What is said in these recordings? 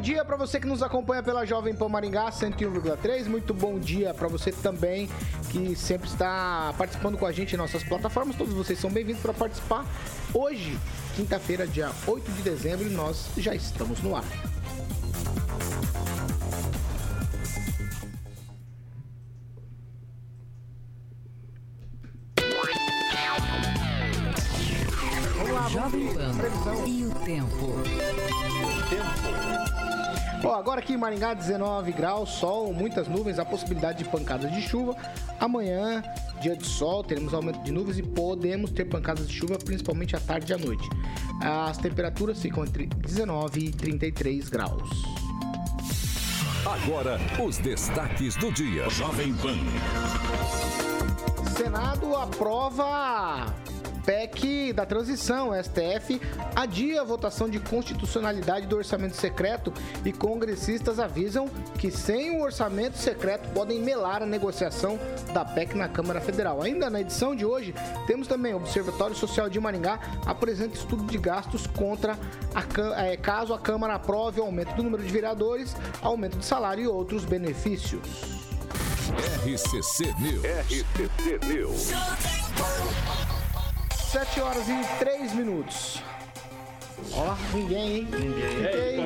Dia para você que nos acompanha pela Jovem Pan Maringá 101,3. Muito bom dia para você também que sempre está participando com a gente em nossas plataformas. Todos vocês são bem-vindos para participar. Hoje, quinta-feira, dia 8 de dezembro, nós já estamos no ar. Jovem Pan e o tempo. Bom, agora aqui em Maringá, 19 graus, sol, muitas nuvens, a possibilidade de pancadas de chuva. Amanhã, dia de sol, teremos aumento de nuvens e podemos ter pancadas de chuva, principalmente à tarde e à noite. As temperaturas ficam entre 19 e 33 graus. Agora, os destaques do dia. Jovem Pan. Senado aprova PEC da transição, STF, adia a votação de constitucionalidade do orçamento secreto e congressistas avisam que sem o orçamento secreto podem melar a negociação da PEC na Câmara Federal. Ainda na edição de hoje, temos também o Observatório Social de Maringá apresenta estudo de gastos contra a, é, caso a Câmara aprove o aumento do número de vereadores, aumento de salário e outros benefícios. RCC News. RCC News. 7 horas e 3 minutos. Ó, ninguém, hein? Ninguém. É,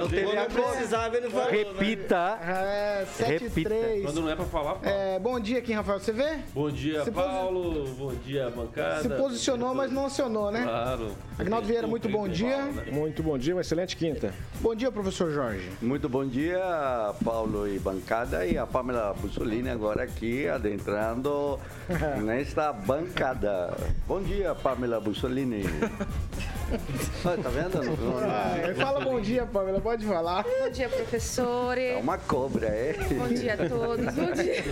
não teve a precisava, ele falou. Repita. É, 7 e 3. Quando não é pra falar, fala. É, bom dia, Kim Rafael, você vê? Bom dia, Se Paulo. Bom dia, bancada. Se posicionou, mas não acionou, né? Claro. Agnaldo Vieira, muito bom dia. Muito bom dia, uma excelente quinta. Bom dia, professor Jorge. Muito bom dia, Paulo e bancada, e a Pamela Bussolini agora aqui adentrando nesta bancada. Bom dia, Pamela Bussolini. Tá vendo? Ah, fala bom dia, Pamela, pode falar. Bom dia, professor. É uma cobra, é? Bom dia a todos. Bom dia.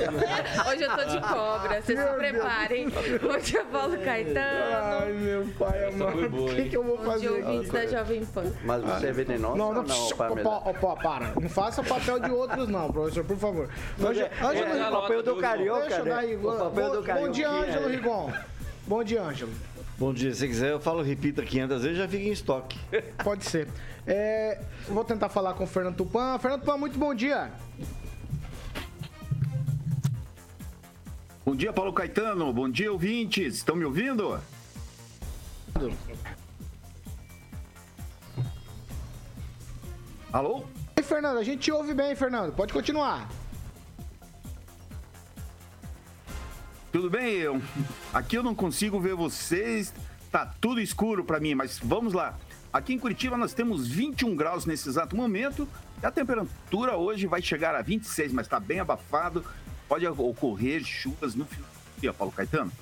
Hoje eu tô de cobra, vocês Meu se preparem. Bom dia, Paulo Caetano. Ai, meu pai amado. O que, que eu vou Bom fazer dia, aqui? ouvintes da Jovem Pan. Mas você é venenosa Não, ou não, não, não, Pamela? Pô, pô, para. Não faça papel de outros, não, professor, por favor. Ângelo, É, Ângelo, é, o papel do carioca, deixa eu né? O papel bom, do carioca. bom dia, Ângelo Rigon. Bom dia, Ângelo. Bom dia, se quiser eu falo repita 500 vezes, já fica em estoque. Pode ser. É, vou tentar falar com o Fernando Tupan. Fernando Tupan, muito bom dia. Bom dia, Paulo Caetano. Bom dia, ouvintes. Estão me ouvindo? Alô? Oi, Fernando, a gente te ouve bem, Fernando. Pode continuar. Tudo bem? Eu, aqui eu não consigo ver vocês. Tá tudo escuro para mim, mas vamos lá. Aqui em Curitiba nós temos 21 graus nesse exato momento. A temperatura hoje vai chegar a 26, mas está bem abafado. Pode ocorrer chuvas no final do dia, Paulo Caetano.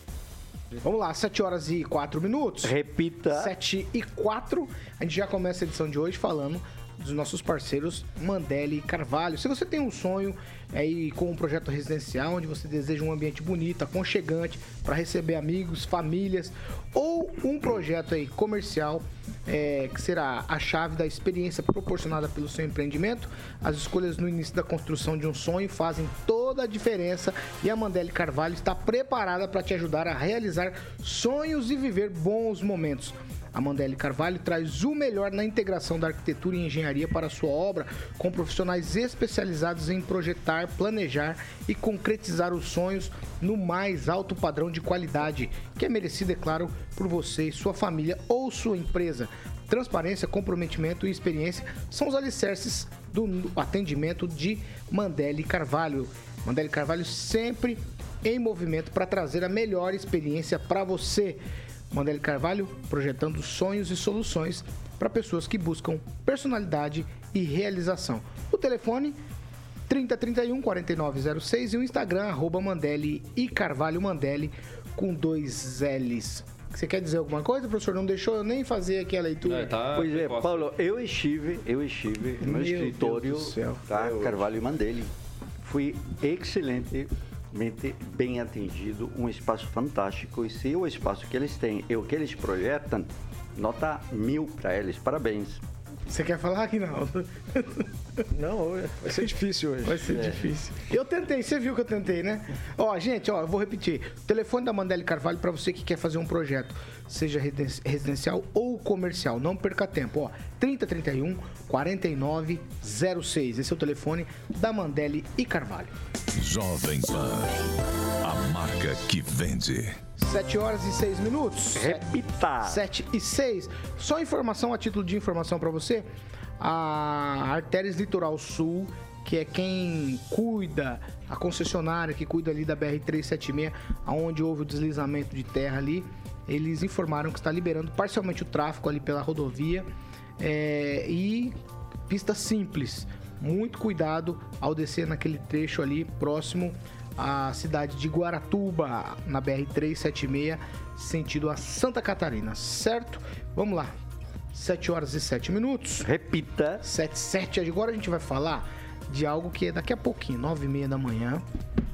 Vamos lá, 7 horas e 4 minutos. Repita. 7 e 4. A gente já começa a edição de hoje falando dos nossos parceiros Mandeli Carvalho. Se você tem um sonho aí com um projeto residencial onde você deseja um ambiente bonito, aconchegante para receber amigos, famílias ou um projeto aí comercial é, que será a chave da experiência proporcionada pelo seu empreendimento, as escolhas no início da construção de um sonho fazem toda a diferença e a Mandeli Carvalho está preparada para te ajudar a realizar sonhos e viver bons momentos. A Carvalho traz o melhor na integração da arquitetura e engenharia para sua obra, com profissionais especializados em projetar, planejar e concretizar os sonhos no mais alto padrão de qualidade, que é merecido, é claro, por você, sua família ou sua empresa. Transparência, comprometimento e experiência são os alicerces do atendimento de Mandelli Carvalho. Mandelli Carvalho sempre em movimento para trazer a melhor experiência para você. Mandelli Carvalho projetando sonhos e soluções para pessoas que buscam personalidade e realização. O telefone 3031 4906 e o Instagram arroba Mandelli e Carvalho Mandelli com dois L's. Você quer dizer alguma coisa, professor? Não deixou eu nem fazer aqui a leitura. É, tá Pois é, precoce. Paulo, eu estive, eu estive no Meu escritório Deus do céu. da Carvalho Mandelli. Fui excelentemente bem atendido, um espaço fantástico. E se o espaço que eles têm e o que eles projetam, nota mil para eles. Parabéns. Você quer falar aqui não? Não, vai ser difícil hoje. Vai ser difícil. Eu tentei, você viu que eu tentei, né? Ó, gente, ó, eu vou repetir. Telefone da Mandelli Carvalho para você que quer fazer um projeto, seja residencial ou comercial. Não perca tempo, ó. 3031 4906. Esse é o telefone da Mandelli e Carvalho. Jovem Pan. A marca que vende. 7 horas e 6 minutos. Repita! 7 e 6. Só informação, a título de informação para você, a Artérias Litoral Sul, que é quem cuida, a concessionária que cuida ali da BR-376, aonde houve o deslizamento de terra ali, eles informaram que está liberando parcialmente o tráfego ali pela rodovia é, e pista simples. Muito cuidado ao descer naquele trecho ali próximo à cidade de Guaratuba, na BR-376, sentido a Santa Catarina, certo? Vamos lá. 7 horas e 7 minutos. Repita! 7, 7. Agora a gente vai falar de algo que é daqui a pouquinho, 9 e meia da manhã,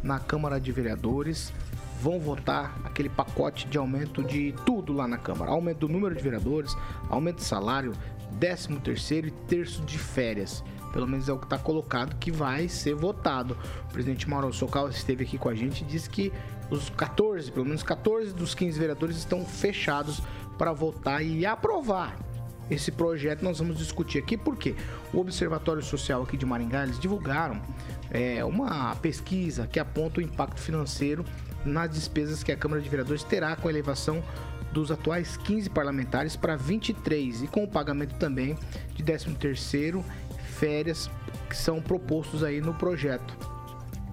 na Câmara de Vereadores. Vão votar aquele pacote de aumento de tudo lá na Câmara. Aumento do número de vereadores, aumento de salário, 13 terceiro e terço de férias. Pelo menos é o que está colocado que vai ser votado. O presidente Mauro Socal esteve aqui com a gente e disse que os 14, pelo menos 14 dos 15 vereadores estão fechados para votar e aprovar esse projeto nós vamos discutir aqui porque o Observatório Social aqui de Maringá eles divulgaram é, uma pesquisa que aponta o impacto financeiro nas despesas que a Câmara de Vereadores terá com a elevação dos atuais 15 parlamentares para 23 e com o pagamento também de 13º, férias que são propostos aí no projeto.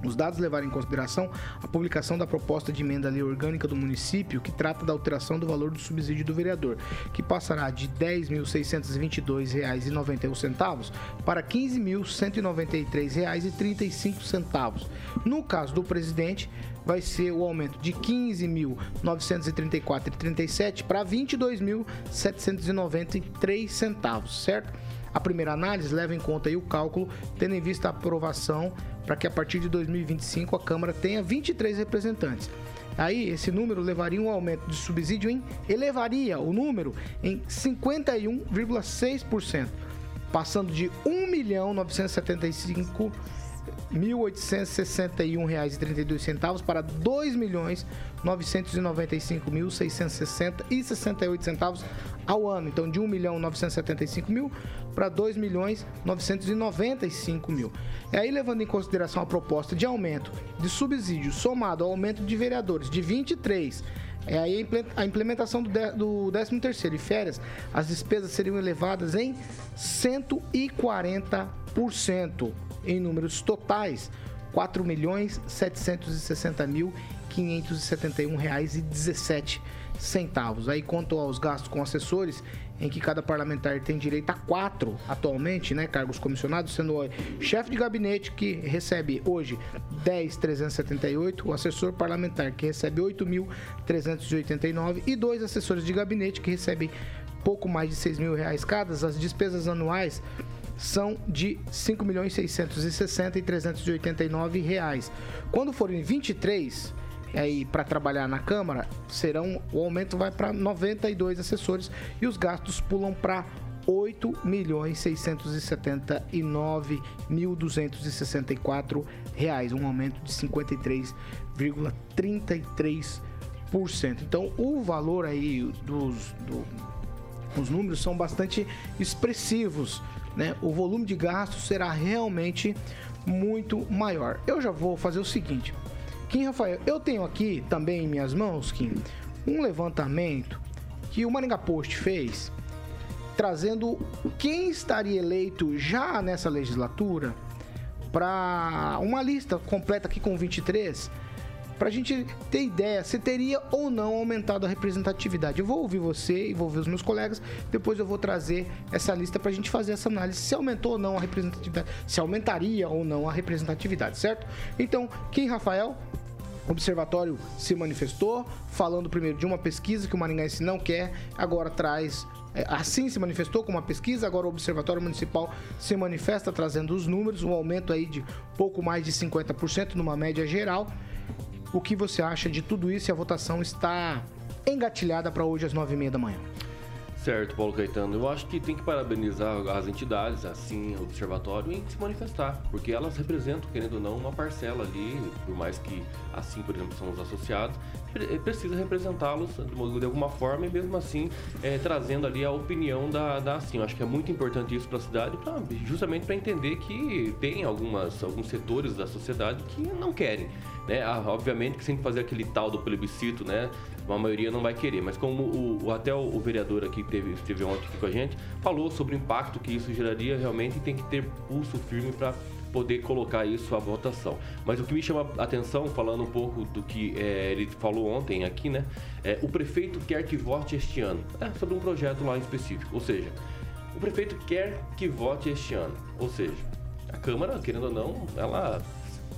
Os dados levaram em consideração a publicação da proposta de emenda à lei orgânica do município, que trata da alteração do valor do subsídio do vereador, que passará de R$ 10.622,91 para R$ 15.193,35. No caso do presidente, vai ser o aumento de R$ 15.934,37 para R$ 22.793 centavos, certo? A primeira análise leva em conta o cálculo, tendo em vista a aprovação para que a partir de 2025 a Câmara tenha 23 representantes. Aí esse número levaria um aumento de subsídio em elevaria o número em 51,6%, passando de 1 milhão 975 R$ 1.861,32 para R$ 2.995.660,68 centavos ao ano. Então, de R$ 1.975.000 para R$ 2.995.000. E aí, levando em consideração a proposta de aumento de subsídio somado ao aumento de vereadores de 23 é aí a imple- a implementação do, de, do 13 terceiro e férias, as despesas seriam elevadas em 140% em números totais, 4.760.571 reais e 17 centavos. Aí quanto aos gastos com assessores, em que cada parlamentar tem direito a quatro atualmente, né, cargos comissionados, sendo o chefe de gabinete que recebe hoje 10.378, o assessor parlamentar que recebe 8.389 e dois assessores de gabinete que recebem pouco mais de 6 mil reais cada. As despesas anuais são de 5 milhões 660 e 389 reais. Quando forem 23 aí para trabalhar na Câmara, serão o aumento vai para 92 assessores e os gastos pulam para 8 milhões 679 mil 264 reais, um aumento de 53,33%. Então, o valor aí dos do, os números são bastante expressivos, né? O volume de gastos será realmente muito maior. Eu já vou fazer o seguinte, Kim Rafael, eu tenho aqui também em minhas mãos, Kim, um levantamento que o Maringá Post fez, trazendo quem estaria eleito já nessa legislatura para uma lista completa aqui com 23 para a gente ter ideia se teria ou não aumentado a representatividade. Eu vou ouvir você e vou ouvir os meus colegas, depois eu vou trazer essa lista para a gente fazer essa análise se aumentou ou não a representatividade, se aumentaria ou não a representatividade, certo? Então, quem, Rafael? O observatório se manifestou, falando primeiro de uma pesquisa que o Maringaense não quer, agora traz é, assim se manifestou com uma pesquisa, agora o Observatório Municipal se manifesta trazendo os números, um aumento aí de pouco mais de 50% numa média geral. O que você acha de tudo isso e a votação está engatilhada para hoje às nove e meia da manhã? Certo, Paulo Caetano. Eu acho que tem que parabenizar as entidades, assim, o observatório, em se manifestar, porque elas representam, querendo ou não, uma parcela ali, por mais que, assim, por exemplo, são os associados, precisa representá-los de alguma forma e mesmo assim é, trazendo ali a opinião da, da assim. Eu acho que é muito importante isso para a cidade, pra, justamente para entender que tem algumas, alguns setores da sociedade que não querem. Né? Ah, obviamente que sem fazer aquele tal do plebiscito, né? a maioria não vai querer. Mas como o, até o, o, vereador aqui teve, esteve ontem aqui com a gente, falou sobre o impacto que isso geraria realmente tem que ter pulso firme para poder colocar isso à votação. Mas o que me chama a atenção, falando um pouco do que é, ele falou ontem aqui, né? É, o prefeito quer que vote este ano. É sobre um projeto lá em específico. Ou seja, o prefeito quer que vote este ano. Ou seja, a Câmara, querendo ou não, ela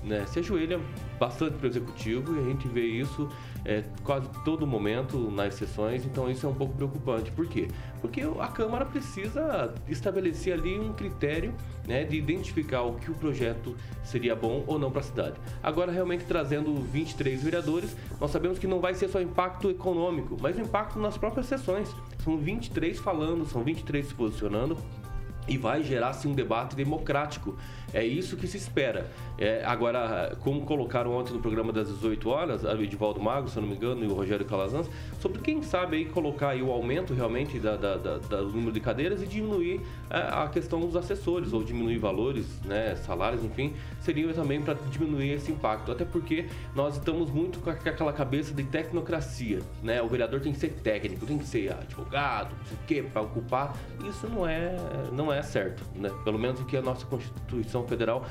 né, se ajoelha bastante para o executivo e a gente vê isso é, quase todo momento nas sessões, então isso é um pouco preocupante. Por quê? Porque a Câmara precisa estabelecer ali um critério né, de identificar o que o projeto seria bom ou não para a cidade. Agora, realmente trazendo 23 vereadores, nós sabemos que não vai ser só impacto econômico, mas o impacto nas próprias sessões. São 23 falando, são 23 se posicionando e vai gerar sim um debate democrático. É isso que se espera. É, agora, como colocaram ontem no programa das 18 horas, a Edivaldo Mago, se eu não me engano, e o Rogério Calazans, sobre quem sabe aí colocar aí o aumento realmente da, da, da, do número de cadeiras e diminuir a, é, a, questão dos assessores, ou diminuir valores, né, salários, enfim, seria também para diminuir esse impacto. Até porque nós estamos muito com aquela cabeça de tecnocracia, né? O vereador tem que ser técnico, tem que ser advogado, não sei o quê, para ocupar. Isso não é, não é certo, né? Pelo menos o que a nossa Constituição Federal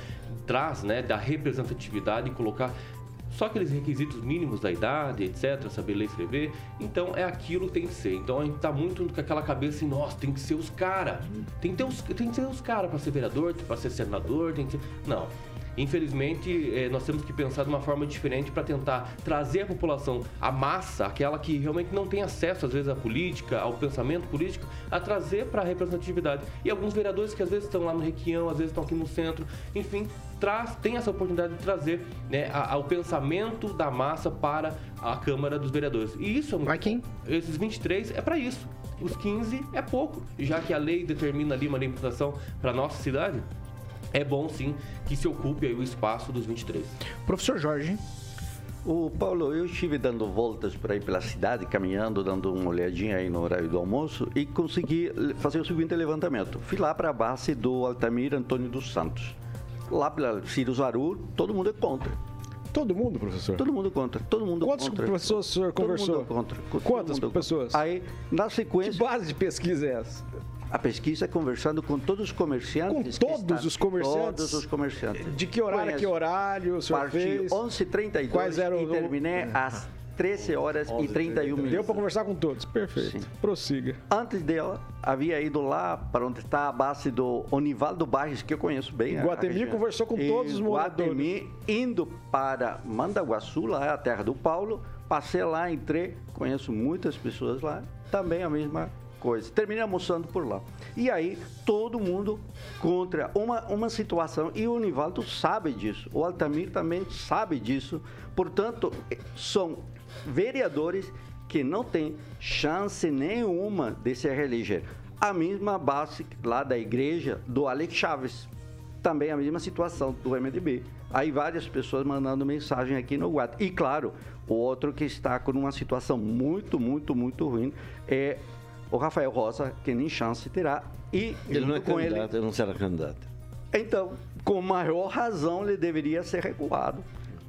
traz, né, da representatividade e colocar só aqueles requisitos mínimos da idade, etc, saber ler e escrever. Então é aquilo que tem que ser. Então a gente tá muito com aquela cabeça assim, nossa, tem que ser os caras. Tem que ter os, tem que ser os caras para ser vereador, para ser senador, tem que ser. Não. Infelizmente, eh, nós temos que pensar de uma forma diferente para tentar trazer a população, a massa, aquela que realmente não tem acesso, às vezes, à política, ao pensamento político, a trazer para a representatividade. E alguns vereadores que às vezes estão lá no Requião, às vezes estão aqui no centro, enfim, traz, tem essa oportunidade de trazer né, a, a, o pensamento da massa para a Câmara dos Vereadores. E isso, Vai quem? esses 23 é para isso. Os 15 é pouco, já que a lei determina ali uma limitação para nossa cidade é bom sim que se ocupe aí o espaço dos 23. Professor Jorge. O Paulo, eu estive dando voltas por aí pela cidade, caminhando, dando uma olhadinha aí no horário do almoço e consegui fazer o seguinte levantamento. Fui lá para a base do Altamir Antônio dos Santos. Lá pela Ciro Zaru, todo mundo é contra. Todo mundo, professor? Todo mundo contra. Todo mundo Quantas contra. pessoas o senhor conversou? Todo mundo contra. Quantas pessoas? Aí, na sequência. Que base de pesquisa é essa? A pesquisa é conversando com todos os comerciantes. Com todos os comerciantes? Todos os comerciantes. De que horário a que horário o senhor Parti fez? 11h32 Quais eram e terminei às 13 horas e 31 minutos. Deu para conversar com todos, perfeito. Sim. Prossiga. Antes dela, havia ido lá para onde está a base do Onivaldo Barres, que eu conheço bem. Guatemi conversou com todos os moradores. Guatemi, indo para Mandaguaçu, lá é a terra do Paulo. Passei lá, entrei, conheço muitas pessoas lá. Também a mesma coisa. Terminei almoçando por lá. E aí, todo mundo contra uma, uma situação. E o Nivaldo sabe disso. O Altamir também sabe disso. Portanto, são vereadores que não têm chance nenhuma de se reeleger. A mesma base lá da igreja do Alex Chaves. Também a mesma situação do MDB. Aí várias pessoas mandando mensagem aqui no WhatsApp. E claro, o outro que está com uma situação muito, muito, muito ruim é o Rafael Rosa, que nem chance terá. E ele não é com candidato, ele não será candidato. Então, com maior razão, ele deveria ser recuado.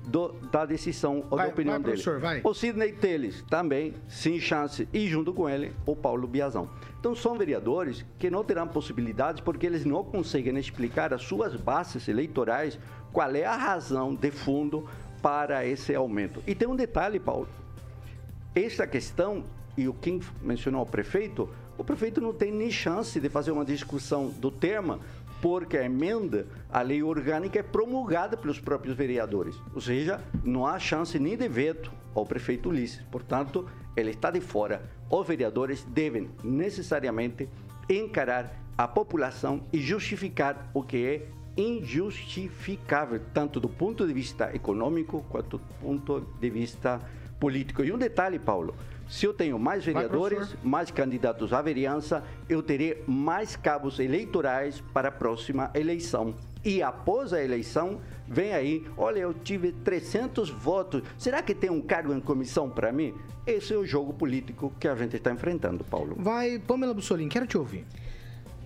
do, da decisão ou Vai, da opinião vai, dele. professor, vai. O Sidney Teles também, sem chance, e junto com ele, o Paulo Biazão. Então, são vereadores que não terão possibilidade porque eles não conseguem explicar as suas bases eleitorais qual é a razão de fundo para esse aumento. E tem um detalhe, Paulo. Esta questão, e o Kim mencionou o prefeito, o prefeito não tem nem chance de fazer uma discussão do tema, porque a emenda à lei orgânica é promulgada pelos próprios vereadores. Ou seja, não há chance nem de veto ao prefeito Ulisses. Portanto, ele está de fora. Os vereadores devem necessariamente encarar a população e justificar o que é injustificável, tanto do ponto de vista econômico quanto do ponto de vista político. E um detalhe, Paulo: se eu tenho mais vereadores, professor. mais candidatos à vereança, eu terei mais cabos eleitorais para a próxima eleição. E após a eleição, vem aí, olha, eu tive 300 votos, será que tem um cargo em comissão para mim? Esse é o jogo político que a gente está enfrentando, Paulo. Vai, Pamela Bussolini, quero te ouvir.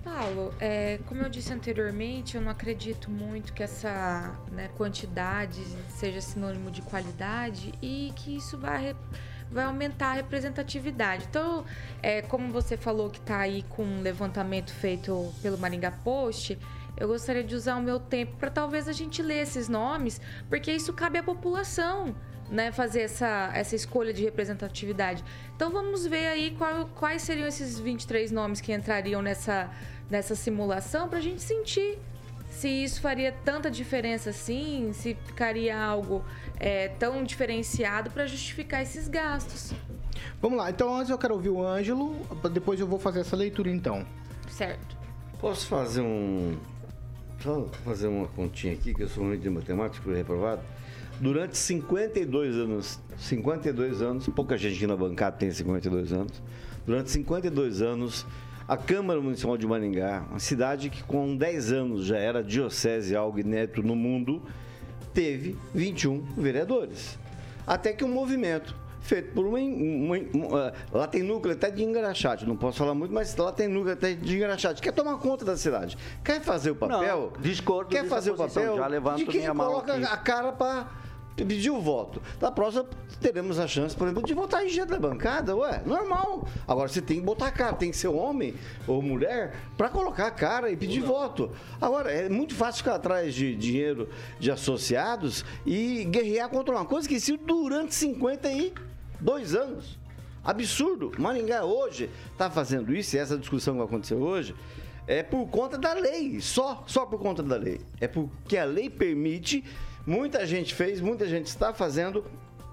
Paulo, é, como eu disse anteriormente, eu não acredito muito que essa né, quantidade seja sinônimo de qualidade e que isso vai, vai aumentar a representatividade. Então, é, como você falou que está aí com um levantamento feito pelo Maringá Post, eu gostaria de usar o meu tempo para talvez a gente ler esses nomes, porque isso cabe à população. Né, fazer essa, essa escolha de representatividade. Então vamos ver aí qual- quais seriam esses 23 nomes que entrariam nessa, nessa simulação para a gente sentir se isso faria tanta diferença assim, se ficaria algo é, tão diferenciado para justificar esses gastos. Vamos lá, então antes eu quero ouvir o Ângelo, depois eu vou fazer essa leitura então. Certo. Posso fazer um. Só fazer uma continha aqui, que eu sou ruim de matemática, fui reprovado. Durante 52 anos, 52 anos, pouca gente na bancada tem 52 anos. Durante 52 anos, a Câmara Municipal de Maringá, uma cidade que com 10 anos já era diocese, algo inédito no mundo, teve 21 vereadores. Até que um movimento feito por uma. uma- uma- lá tem núcleo até de engraxate, não posso falar muito, mas lá tem núcleo até de engraxate. Quer tomar conta da cidade? Quer fazer o papel? Não, discordo Quer fazer o papel já levanto de quem minha mão coloca aqui. a cara para pedir o voto. Da próxima, teremos a chance, por exemplo, de votar em gente da bancada, ué, normal. Agora você tem que botar a cara, tem que ser homem ou mulher para colocar a cara e pedir voto. Agora, é muito fácil ficar atrás de dinheiro de associados e guerrear contra uma coisa que se durante 52 anos. Absurdo. Maringá hoje está fazendo isso, e essa discussão que vai acontecer hoje, é por conta da lei, só, só por conta da lei. É porque a lei permite, muita gente fez, muita gente está fazendo,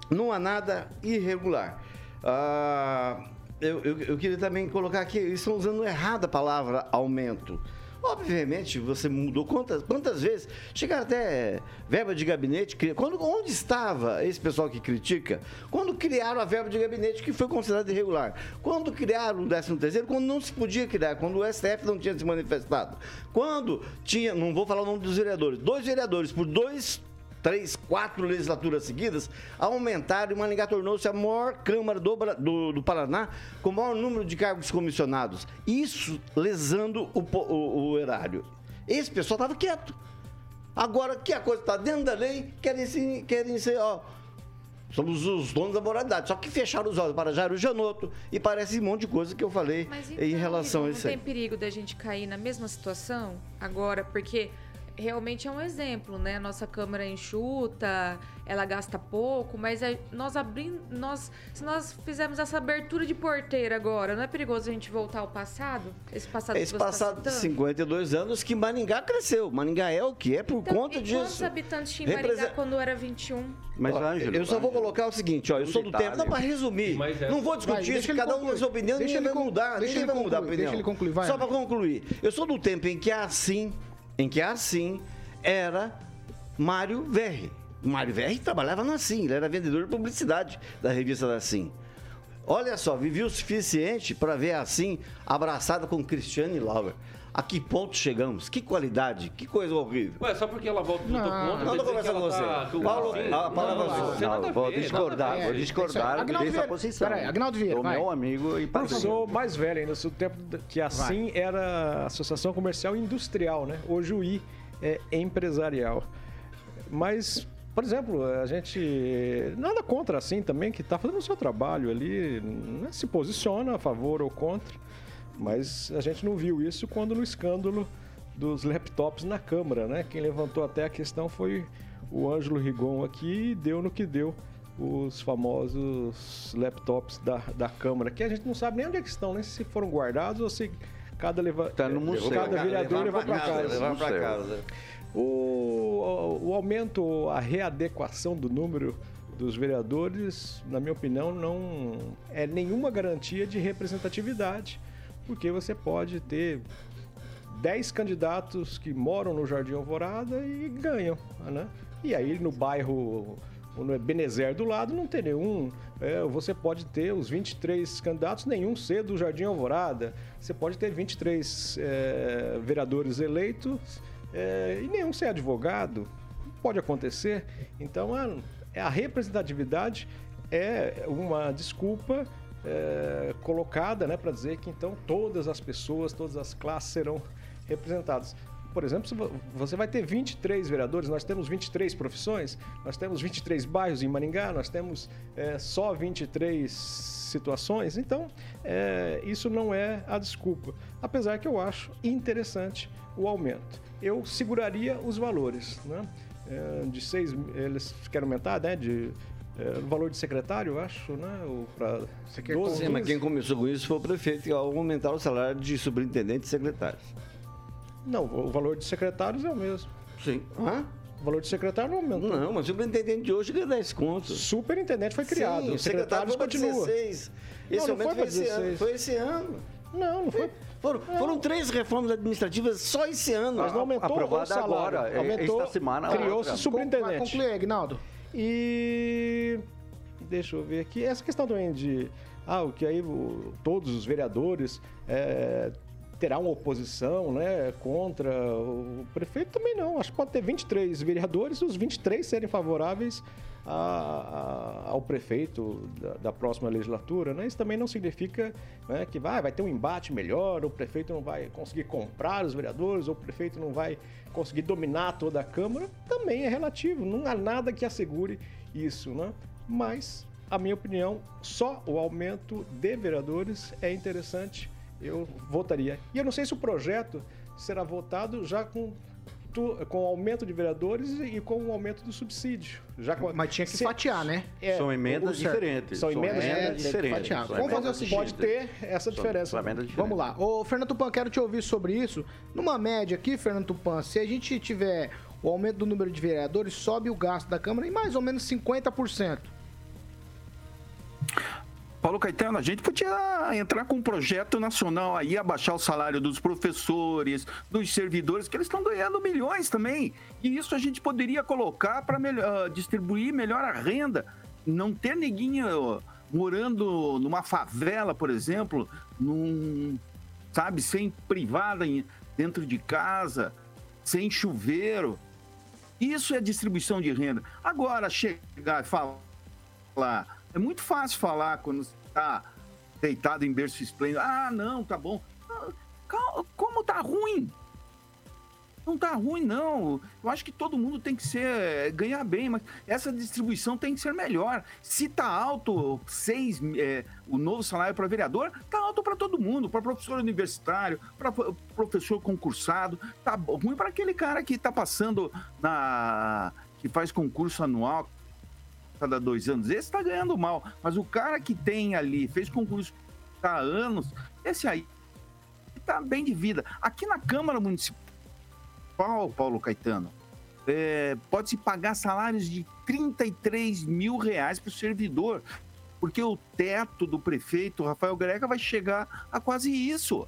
não há nada irregular. Ah, eu, eu- eu queria também colocar aqui, eles estão usando errado a palavra aumento. Obviamente, você mudou quantas, quantas vezes? Chegaram até verba de gabinete. Quando, onde estava esse pessoal que critica? Quando criaram a verba de gabinete que foi considerada irregular? Quando criaram o 13 terceiro, quando não se podia criar, quando o STF não tinha se manifestado? Quando tinha, não vou falar o nome dos vereadores, dois vereadores por dois três, quatro legislaturas seguidas, aumentaram e Maringá tornou-se a maior Câmara do, do, do Paraná com o maior número de cargos comissionados. Isso lesando o, o, o erário. Esse pessoal estava quieto. Agora que a coisa está dentro da lei, querem, se, querem ser, ó. Somos os donos da moralidade. Só que fecharam os olhos para Jairo Janotto e parece um monte de coisa que eu falei Mas então, em relação a isso não tem perigo da gente cair na mesma situação agora, porque realmente é um exemplo, né? A nossa câmara é enxuta, ela gasta pouco, mas é- nós abrindo, nós, se nós fizermos essa abertura de porteira agora, não é perigoso a gente voltar ao passado? Esse passado Esse que você passado tá de citando? 52 anos que Maringá cresceu. Maringá é o que é por Então, conta e disso. quantos habitantes tinha em Maringá Represen- quando era 21? Mas, Ó, Ângelo, eu só vou colocar o seguinte, ó, eu um sou do detalhe. tempo, não, para resumir, é- não vou Vai, discutir deixa isso, cada um concluir. tem sua opinião, Deixa ninguém ele vai mudar, concluir, deixa ninguém vai ele mudar a concluir, opinião. deixa ele concluir, vai, Só para concluir, eu sou do tempo em que a Assim, em que a Assim era Mário Verri. Mário Verri trabalhava na Assim, ele era vendedor de publicidade da revista da Assim. Olha só, vivi o suficiente para ver a Assim abraçada com Cristiane Lauer. A que ponto chegamos? Que qualidade? Que coisa horrível. Ué, só porque ela volta votou Não, contra, não, que conversando com você. tá- o- Paulo, a palavra Não, nada Não, a vou ver, discordar, nada a vou ver. discordar Agnaldo dessa Vieira, posição. peraí, Agnaldo Vieira, vai. meu amigo e Eu parceiro. sou mais velho ainda, sou do tempo que assim era Associação Comercial e Industrial, né? Hoje o I é empresarial. Mas por exemplo, a gente. Nada contra assim também, que está fazendo o seu trabalho ali, né, se posiciona a favor ou contra, mas a gente não viu isso quando no escândalo dos laptops na Câmara, né? Quem levantou até a questão foi o Ângelo Rigon aqui e deu no que deu os famosos laptops da, da Câmara, que a gente não sabe nem onde é que estão, nem se foram guardados ou se cada, leva... Tá no museu. cada vereador levou para casa. Levar pra Museu. casa. O, o aumento, a readequação do número dos vereadores, na minha opinião, não é nenhuma garantia de representatividade, porque você pode ter 10 candidatos que moram no Jardim Alvorada e ganham, né? E aí no bairro no Benezer do lado não tem nenhum. É, você pode ter os 23 candidatos, nenhum ser do Jardim Alvorada. Você pode ter 23 é, vereadores eleitos é, e nenhum ser advogado. Pode acontecer. Então a, a representatividade é uma desculpa é, colocada né, para dizer que então todas as pessoas, todas as classes serão representadas. Por exemplo, você vai ter 23 vereadores, nós temos 23 profissões, nós temos 23 bairros em Maringá, nós temos é, só 23 situações, então é, isso não é a desculpa. Apesar que eu acho interessante o aumento. Eu seguraria os valores, né? É, de seis, eles querem aumentar, né? De é, o valor de secretário, eu acho, né? O, pra Você quer 12, Sim, mas quem começou com isso foi o prefeito ao aumentar o salário de superintendente e secretários. Não, o valor de secretários é o mesmo. Sim. Hã? O valor de secretário não aumentou. Não, mas o superintendente de hoje ganha 10 contos. Superintendente foi criado, Sim, o secretário foi continua. 16. Não, Esse não aumento foi foi, esse ano. 16. Foi esse ano. Não, não foi. Foram, foram três reformas administrativas só esse ano. Mas não aumentou aprovada o salário. agora, aumentou, esta semana, criou-se superintendente. concluir, Agnaldo. E deixa eu ver aqui, essa questão também de ah, o que aí o- todos os vereadores é, terá uma oposição, né, contra o prefeito também não. Acho que pode ter 23 vereadores e os 23 serem favoráveis a- a- ao prefeito da, da próxima legislatura, né? Isso também não significa né, que vai, vai ter um embate melhor, o prefeito não vai conseguir comprar os vereadores, ou o prefeito não vai conseguir dominar toda a Câmara. Também é relativo, não há nada que assegure isso, né? Mas, a minha opinião, só o aumento de vereadores é interessante. Eu votaria. E eu não sei se o projeto será votado já com tu- com o aumento de vereadores e com o aumento do subsídio. Já com- Mas tinha que se- fatiar, né? é, São emendas diferentes. São emendas É, diferentes. fatiar. São Vamos fazer o seguinte. Pode ter essa São- diferença. Vamos lá. Ô, Fernando Tupan, quero te ouvir sobre isso. Numa média aqui, Fernando Tupan, se a gente tiver o aumento do número de vereadores, sobe o gasto da Câmara em mais ou menos 50%. Paulo Caetano, a gente podia entrar com um projeto nacional aí, abaixar o salário dos professores, dos servidores, que eles estão ganhando milhões também. E isso a gente poderia colocar para distribuir melhor a renda. Não ter neguinho morando numa favela, por exemplo, num, sabe, sem privada dentro de casa, sem chuveiro. Isso é distribuição de renda. Agora, chegar e falar. É muito fácil falar quando você está deitado em berço esplêndido. Ah, não, tá bom. Como tá ruim? Não tá ruim, não. Eu acho que todo mundo tem que ser ganhar bem, mas essa distribuição tem que ser melhor. Se tá alto seis, é, o novo salário para vereador, tá alto para todo mundo, para professor universitário, para professor concursado, tá ruim para aquele cara que tá passando na que faz concurso anual cada dois anos. Esse está ganhando mal, mas o cara que tem ali fez concurso há anos, esse aí tá bem de vida. Aqui na Câmara Municipal Paulo Caetano, é, pode-se pagar salários de 33 mil reais para o servidor, porque o teto do prefeito Rafael Greca vai chegar a quase isso.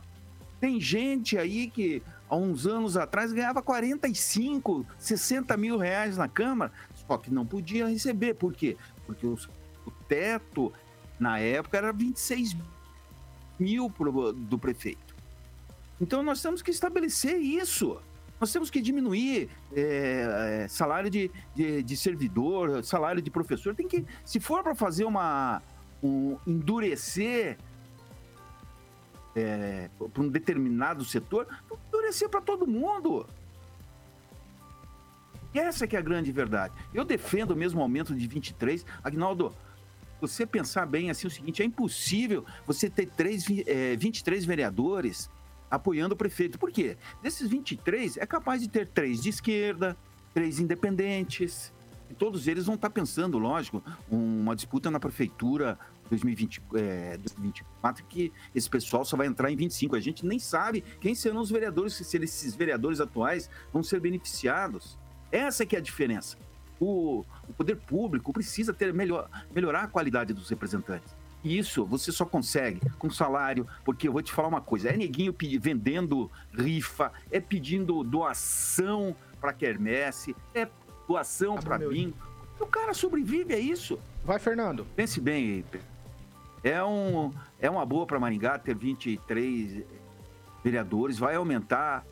Tem gente aí que há uns anos atrás ganhava 45, 60 mil reais na Câmara, só que não podia receber. Por quê? Porque os- o teto, na época, era 26 mil pro- do prefeito. Então nós temos que estabelecer isso. Nós temos que diminuir é, é, salário de, de, de servidor, salário de professor. Tem que, se for para fazer uma um, endurecer para um determinado setor, endurecer para todo mundo. E essa que é a grande verdade. Eu defendo o mesmo aumento de 23. Agnaldo, você pensar bem assim o seguinte, é impossível você ter três, eh, 23 vereadores apoiando o prefeito. Por quê? Desses 23, é capaz de ter três de esquerda, três independentes. E todos eles vão estar pensando, lógico, uma disputa na prefeitura 2020, eh, 2024, que esse pessoal só vai entrar em 25. A gente nem sabe quem serão os vereadores, se esses vereadores atuais vão ser beneficiados. Essa que é a diferença. O, o poder público precisa ter melhor, melhorar a qualidade dos representantes. E isso você só consegue com salário, porque eu vou te falar uma coisa: é neguinho vendendo rifa, é pedindo doação para quermesse, é doação para bingo. O cara sobrevive a isso. Vai, Fernando. Pense bem, é, um, é uma boa para Maringá ter 23 vereadores, vai aumentar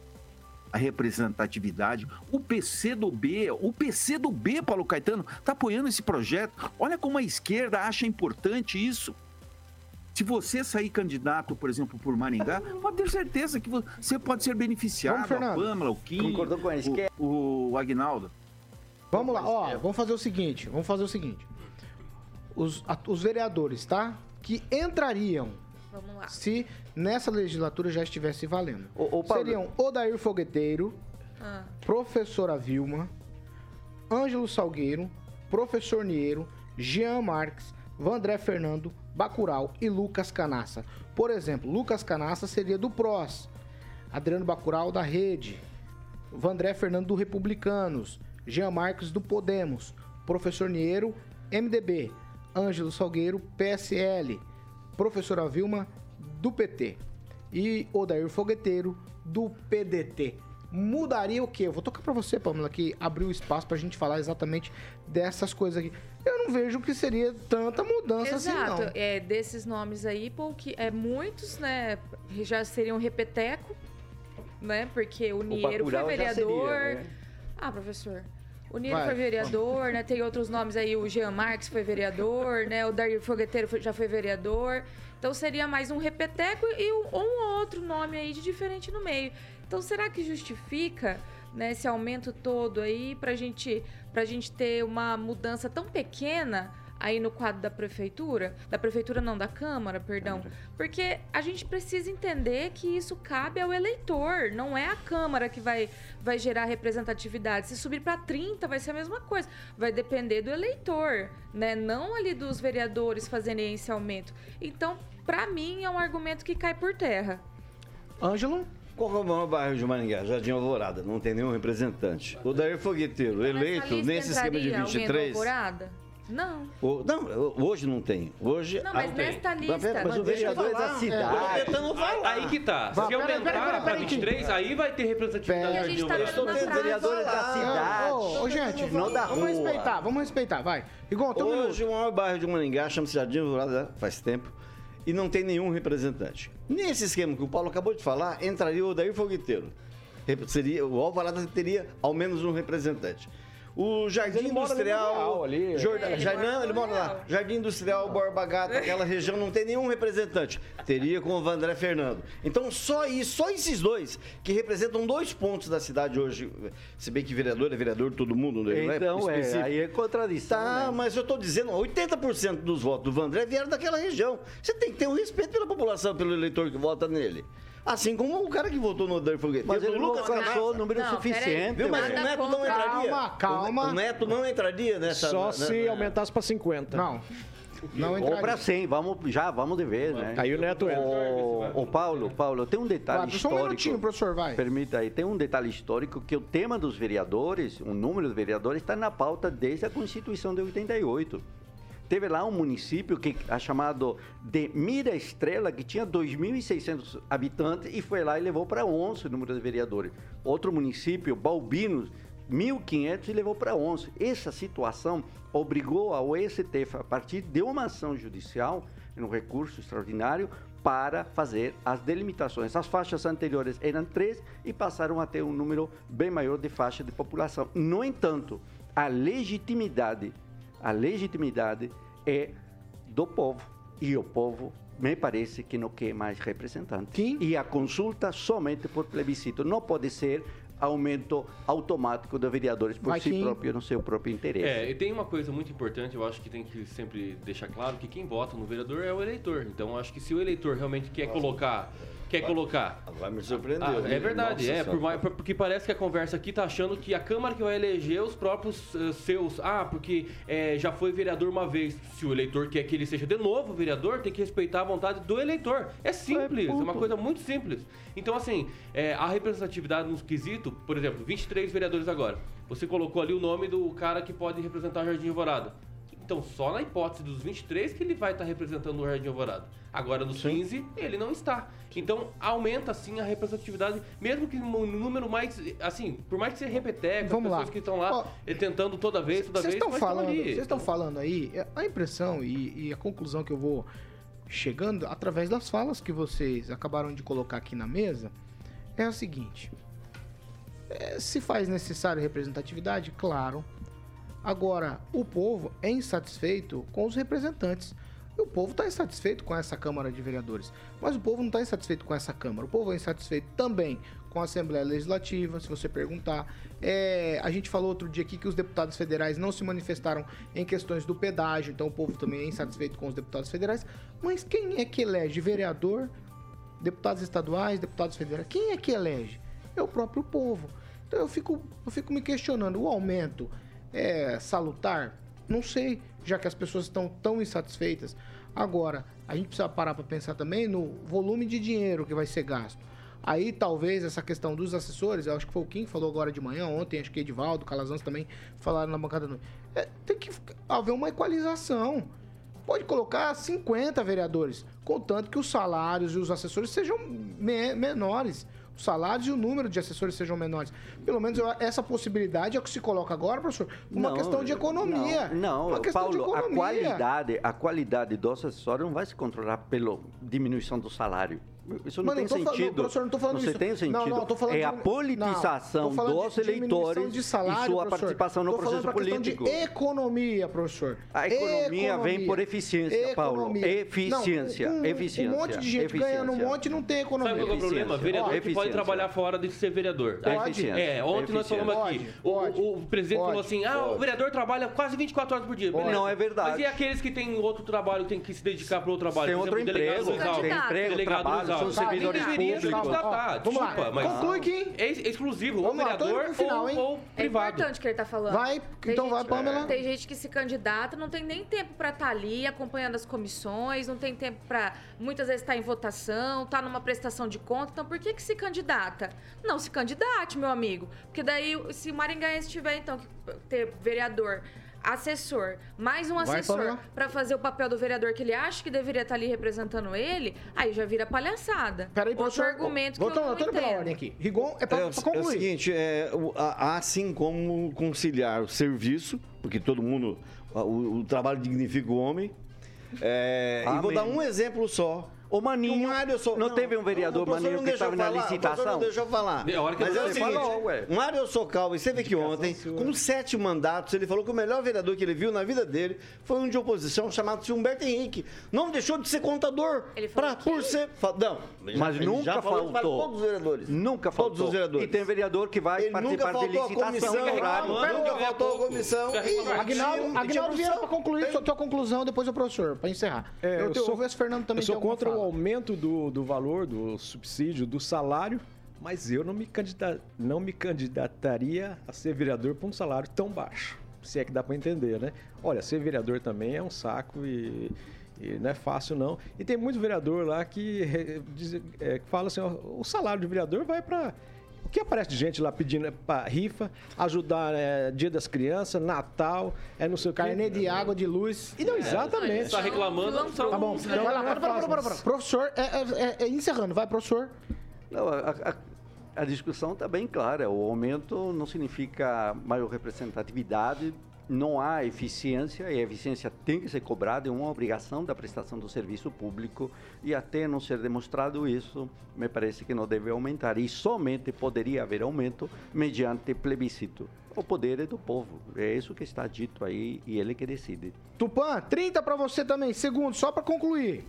a representatividade. O PC do B, o PC do B, Paulo Caetano, está apoiando esse projeto. Olha como a esquerda acha importante isso. Se você sair candidato, por exemplo, por Maringá, pode ter certeza que você pode ser beneficiado. Vamos, a Pâmela, o Kim, Concordou com a esquerda? o, o Agnaldo. Vamos lá, ó, vamos fazer o seguinte, vamos fazer o seguinte. Os, a- os vereadores, tá? Que entrariam Vamos lá. se nessa legislatura já estivesse valendo. Ô, ô, Paulo. Seriam Odair Fogueteiro, Ah, professora Vilma, Ângelo Salgueiro, professor Niero, Jean Marques, Vandré Fernando, Bacural e Lucas Canassa. Por exemplo, Lucas Canassa seria do PROS, Adriano Bacural da Rede, Vandré Fernando do Republicanos, Jean Marques do Podemos, professor Niero, MDB, Ângelo Salgueiro, PSL, professora Vilma do PT e Odair Fogueteiro do PDT. Mudaria o quê? Eu vou tocar pra você, Pamela, que abriu espaço pra gente falar exatamente dessas coisas aqui. Eu não vejo que seria tanta mudança Exato. assim, não. É, desses nomes aí, pouqui, é, muitos, né, já seriam repeteco, né? Porque o Niero foi vereador. seria, né? Ah, professor. O Vai. foi vereador, né? Tem outros nomes aí, o Jean Marques foi vereador, né? O Dario Fogueteiro foi- já foi vereador. Então seria mais um repeteco e um, um outro nome aí de diferente no meio. Então será que justifica né, esse aumento todo aí pra gente, pra gente ter uma mudança tão pequena aí no quadro da prefeitura? Da prefeitura não, da Câmara, perdão. Porque a gente precisa entender que isso cabe ao eleitor, não é a Câmara que vai, vai gerar representatividade. Se subir para 30 vai ser a mesma coisa. Vai depender do eleitor, né? Não ali dos vereadores fazerem esse aumento. Então, para mim, é um argumento que cai por terra. Ângelo? Qual é o maior bairro de Maringá? Jardim Alvorada, não tem nenhum representante. O Dair Fogueteiro, eleito Nessa lista nesse esquema de entraria alguém do 23. Alvorada? Não. O- não, hoje não tem. Hoje. Não, mas Ah, nesta Mas, lista. mas o vereador é da falar. cidade. É, Eu tô tentando falar. Aí que tá. Vá, Se peraí, aumentar para peraí, 23, aí vai ter representatividade. E gente tá dando Estou tendo vereadores da cidade. Ô, gente, Não da vamos rua. respeitar, vamos respeitar, vai. Igual, tem um. Hoje o maior bairro de Maringá chama-se Jardim Alvorada faz tempo e não tem nenhum representante. Nesse esquema que o Paulo acabou de falar, entraria o Daí Fogueteiro. Seria, o Alvorada teria ao menos um representante. O Jardim ele mora ali no Industrial. Ali. Jordan- É, ele Jar- mora não, ele mora lá. Jardim Industrial, Borba Gata, aquela região não tem nenhum representante. Teria com o Vandré Fernando. Então, só isso, só esses dois, que representam dois pontos da cidade hoje. Se bem que vereador é vereador, todo mundo, né? não Então, é, específico. aí é contradição. Tá, né? mas eu tô dizendo, 80% dos votos do Vandré vieram daquela região. Você tem que ter um respeito pela população, pelo eleitor que vota nele. Assim como o cara que votou no Odair Fogueteiro. Mas ele Lucas alcançou o número Não, suficiente. Viu, mas o Neto não entraria. Calma, calma. O Neto não entraria nessa... Só na- se na- aumentasse para 50. Não. Não Ou para 100, vamos, já vamos de vez, né? Aí o Neto entra. O, o Paulo, Paulo, tem um detalhe Vai, só um minutinho, histórico. professor, vai. Permita aí, tem um detalhe histórico que o tema dos vereadores, o número de vereadores, está na pauta desde a Constituição de 88. Teve lá um município que é chamado de Mira Estrela, que tinha 2.600 habitantes e foi lá e levou para 11 o número de vereadores. Outro município, Balbinos, 1.500 e levou para 11. Essa situação obrigou ao STF, a partir de uma ação judicial, um recurso extraordinário, para fazer as delimitações. As faixas anteriores eram três e passaram a ter um número bem maior de faixa de população. No entanto, a legitimidade, a legitimidade é do povo. E o povo, me parece que não quer mais representante. Sim. E a consulta somente por plebiscito. Não pode ser aumento automático de vereadores por Vai si que- próprio, no seu próprio interesse. É, e tem uma coisa muito importante, eu acho que tem que sempre deixar claro que quem vota no vereador é o eleitor. Então, eu acho que se o eleitor realmente quer colocar, quer colocar Vai me surpreender. Ah, né? é verdade, Nossa é, por mais- por- porque parece que a conversa aqui tá achando que a Câmara que vai eleger os próprios eh, seus. Ah, porque eh, já foi vereador uma vez. Se o eleitor quer que ele seja de novo vereador, tem que respeitar a vontade do eleitor. É simples, é, uma coisa muito simples. Então, assim, eh, a representatividade nos quesitos, por exemplo, 23 vereadores agora. Você colocou ali o nome do cara que pode representar Jardim Alvorada. Então, só na hipótese dos 23 que ele vai estar representando o Jardim Alvorada. Agora, nos 15, ele não está. Então, aumenta, sim, a representatividade, mesmo que no número mais... Assim, por mais que você repeteque, as Vamos lá. pessoas que estão lá tentando toda vez, toda vez, estão falando, vocês estão falando aí, é, a impressão e, e a conclusão que eu vou chegando através das falas que vocês acabaram de colocar aqui na mesa é a seguinte: é, se faz necessário representatividade, claro. Agora, o povo é insatisfeito com os representantes. O povo está insatisfeito com essa Câmara de Vereadores. Mas o povo não está insatisfeito com essa Câmara. O povo é insatisfeito também com a Assembleia Legislativa, se você perguntar. É, a gente falou outro dia aqui que os deputados federais não se manifestaram em questões do pedágio, então o povo também é insatisfeito com os deputados federais. Mas quem é que elege vereador, deputados estaduais, deputados federais? Quem é que elege? É o próprio povo. Então eu fico, eu fico me questionando, o aumento é salutar? Não sei, já que as pessoas estão tão insatisfeitas. Agora, a gente precisa parar para pensar também no volume de dinheiro que vai ser gasto. Aí talvez essa questão dos assessores, eu acho que foi o Kim que falou agora de manhã, ontem, acho que Edivaldo, Calazans também falaram na bancada da noite. É, tem que haver uma equalização. Pode colocar 50 vereadores, contanto que os salários e os assessores sejam me- menores. Os salários e o número de assessores sejam menores. Pelo menos eu- essa possibilidade é o que se coloca agora, professor, uma Não, questão de economia. Não, não Paulo, a qualidade, a qualidade do acessório não vai se controlar pela diminuição do salário. Isso não Mas tem não sentido. professor, não tô falando Você isso. tem Não, sentido. não, tô falando é de a politização não, dos de eleitores de salário, e sua professor. participação no processo político. De economia, professor. A economia vem por eficiência, Paulo. Economia. Eficiência, Não, um- eficiência, Um monte de gente ganhando um eficiência. monte e não tem economia. Sabe qual é o problema? Eficiência. Vereador Ó, que pode eficiência. trabalhar fora de ser vereador. Pode. Eficiência. É, ontem nós Eficiência. falamos aqui. Pode, o- o, presidente pode, falou assim: ah, o vereador trabalha quase 24 horas por dia. Não é verdade. Mas e aqueles que têm outro trabalho, tem que se dedicar para outro trabalho? Tem outro emprego, tem emprego, Delegado trabalho, São Alves. servidores públicos. candidatar, Vamos lá, desculpa, mas conclui, Kim. é ex- exclusivo, Vamos ou lá, vereador pro final, ou, hein? ou É privado. importante o que ele tá falando. Vai, então vai, gente, Pamela. Tem gente que se candidata, não tem nem tempo pra estar ali acompanhando as comissões, não tem tempo pra muitas vezes estar em votação, tá numa prestação de conta. Então por que que se candidata? Não se candidate, meu amigo. Porque daí, se o Maringaense tiver, então, que ter vereador, assessor, mais um assessor pra fazer o papel do vereador que ele acha que deveria estar ali representando ele, aí já vira palhaçada. Peraí, Outro professor. argumento que Voltando, eu não pela entendo. ordem aqui. Rigon, é pra, É, o- é o concluir. seguinte, é, assim como conciliar o serviço, porque todo mundo, o, o trabalho dignifica o homem. É, e vou dar um exemplo só. O Maninho, Um Mário So- não, teve um vereador o professor Maninho não que estava na licitação? Não deixa eu falar. É hora que Mas é o você seguinte, falou, ué. Mário Socal esteve aqui ontem, com sete mandatos, ele falou que o melhor vereador que ele viu na vida dele foi um de oposição chamado Humberto Henrique. Não deixou de ser contador. Ele falou pra, que- por ser... Não, Mas ele nunca já falou faltou. Todos os vereadores. Nunca faltou. Todos os vereadores. E tem vereador que vai Ele nunca participar de faltou a licitação comissão, horário. reclamando. nunca Ganha faltou a pouco. comissão. Agnaldo, Agnaldo Vieira, pra produção. concluir Tem. sua tua conclusão, depois o professor, pra encerrar. É, eu, eu tenho- sou- o Fernando também Eu sou contra o fala. aumento do, do valor do subsídio, do salário, mas eu não me, candida- não me candidataria a ser vereador por um salário tão baixo. Se é que dá para entender, né? Olha, ser vereador também é um saco e, e não é fácil não. E tem muito vereador lá que, diz- é, que fala assim, ó, o salário de vereador vai para o que aparece de gente lá pedindo para rifa, ajudar é, Dia das Crianças, Natal, é não sei o quê. Carnê de água, de luz. E não, exatamente. Tá reclamando, só Tá bom, Não, vai lá, não é para, para, para, para, Professor, é, é- é- é encerrando, vai, professor. Não, a, a- a discussão está bem clara. O aumento não significa maior representatividade, não há eficiência, e a eficiência tem que ser cobrada, é uma obrigação da prestação do serviço público, e até não ser demonstrado isso, me parece que não deve aumentar. E somente poderia haver aumento mediante plebiscito. O poder é do povo, é isso que está dito aí, e ele que decide. Tupã, 30 pra você também, segundo, só pra concluir.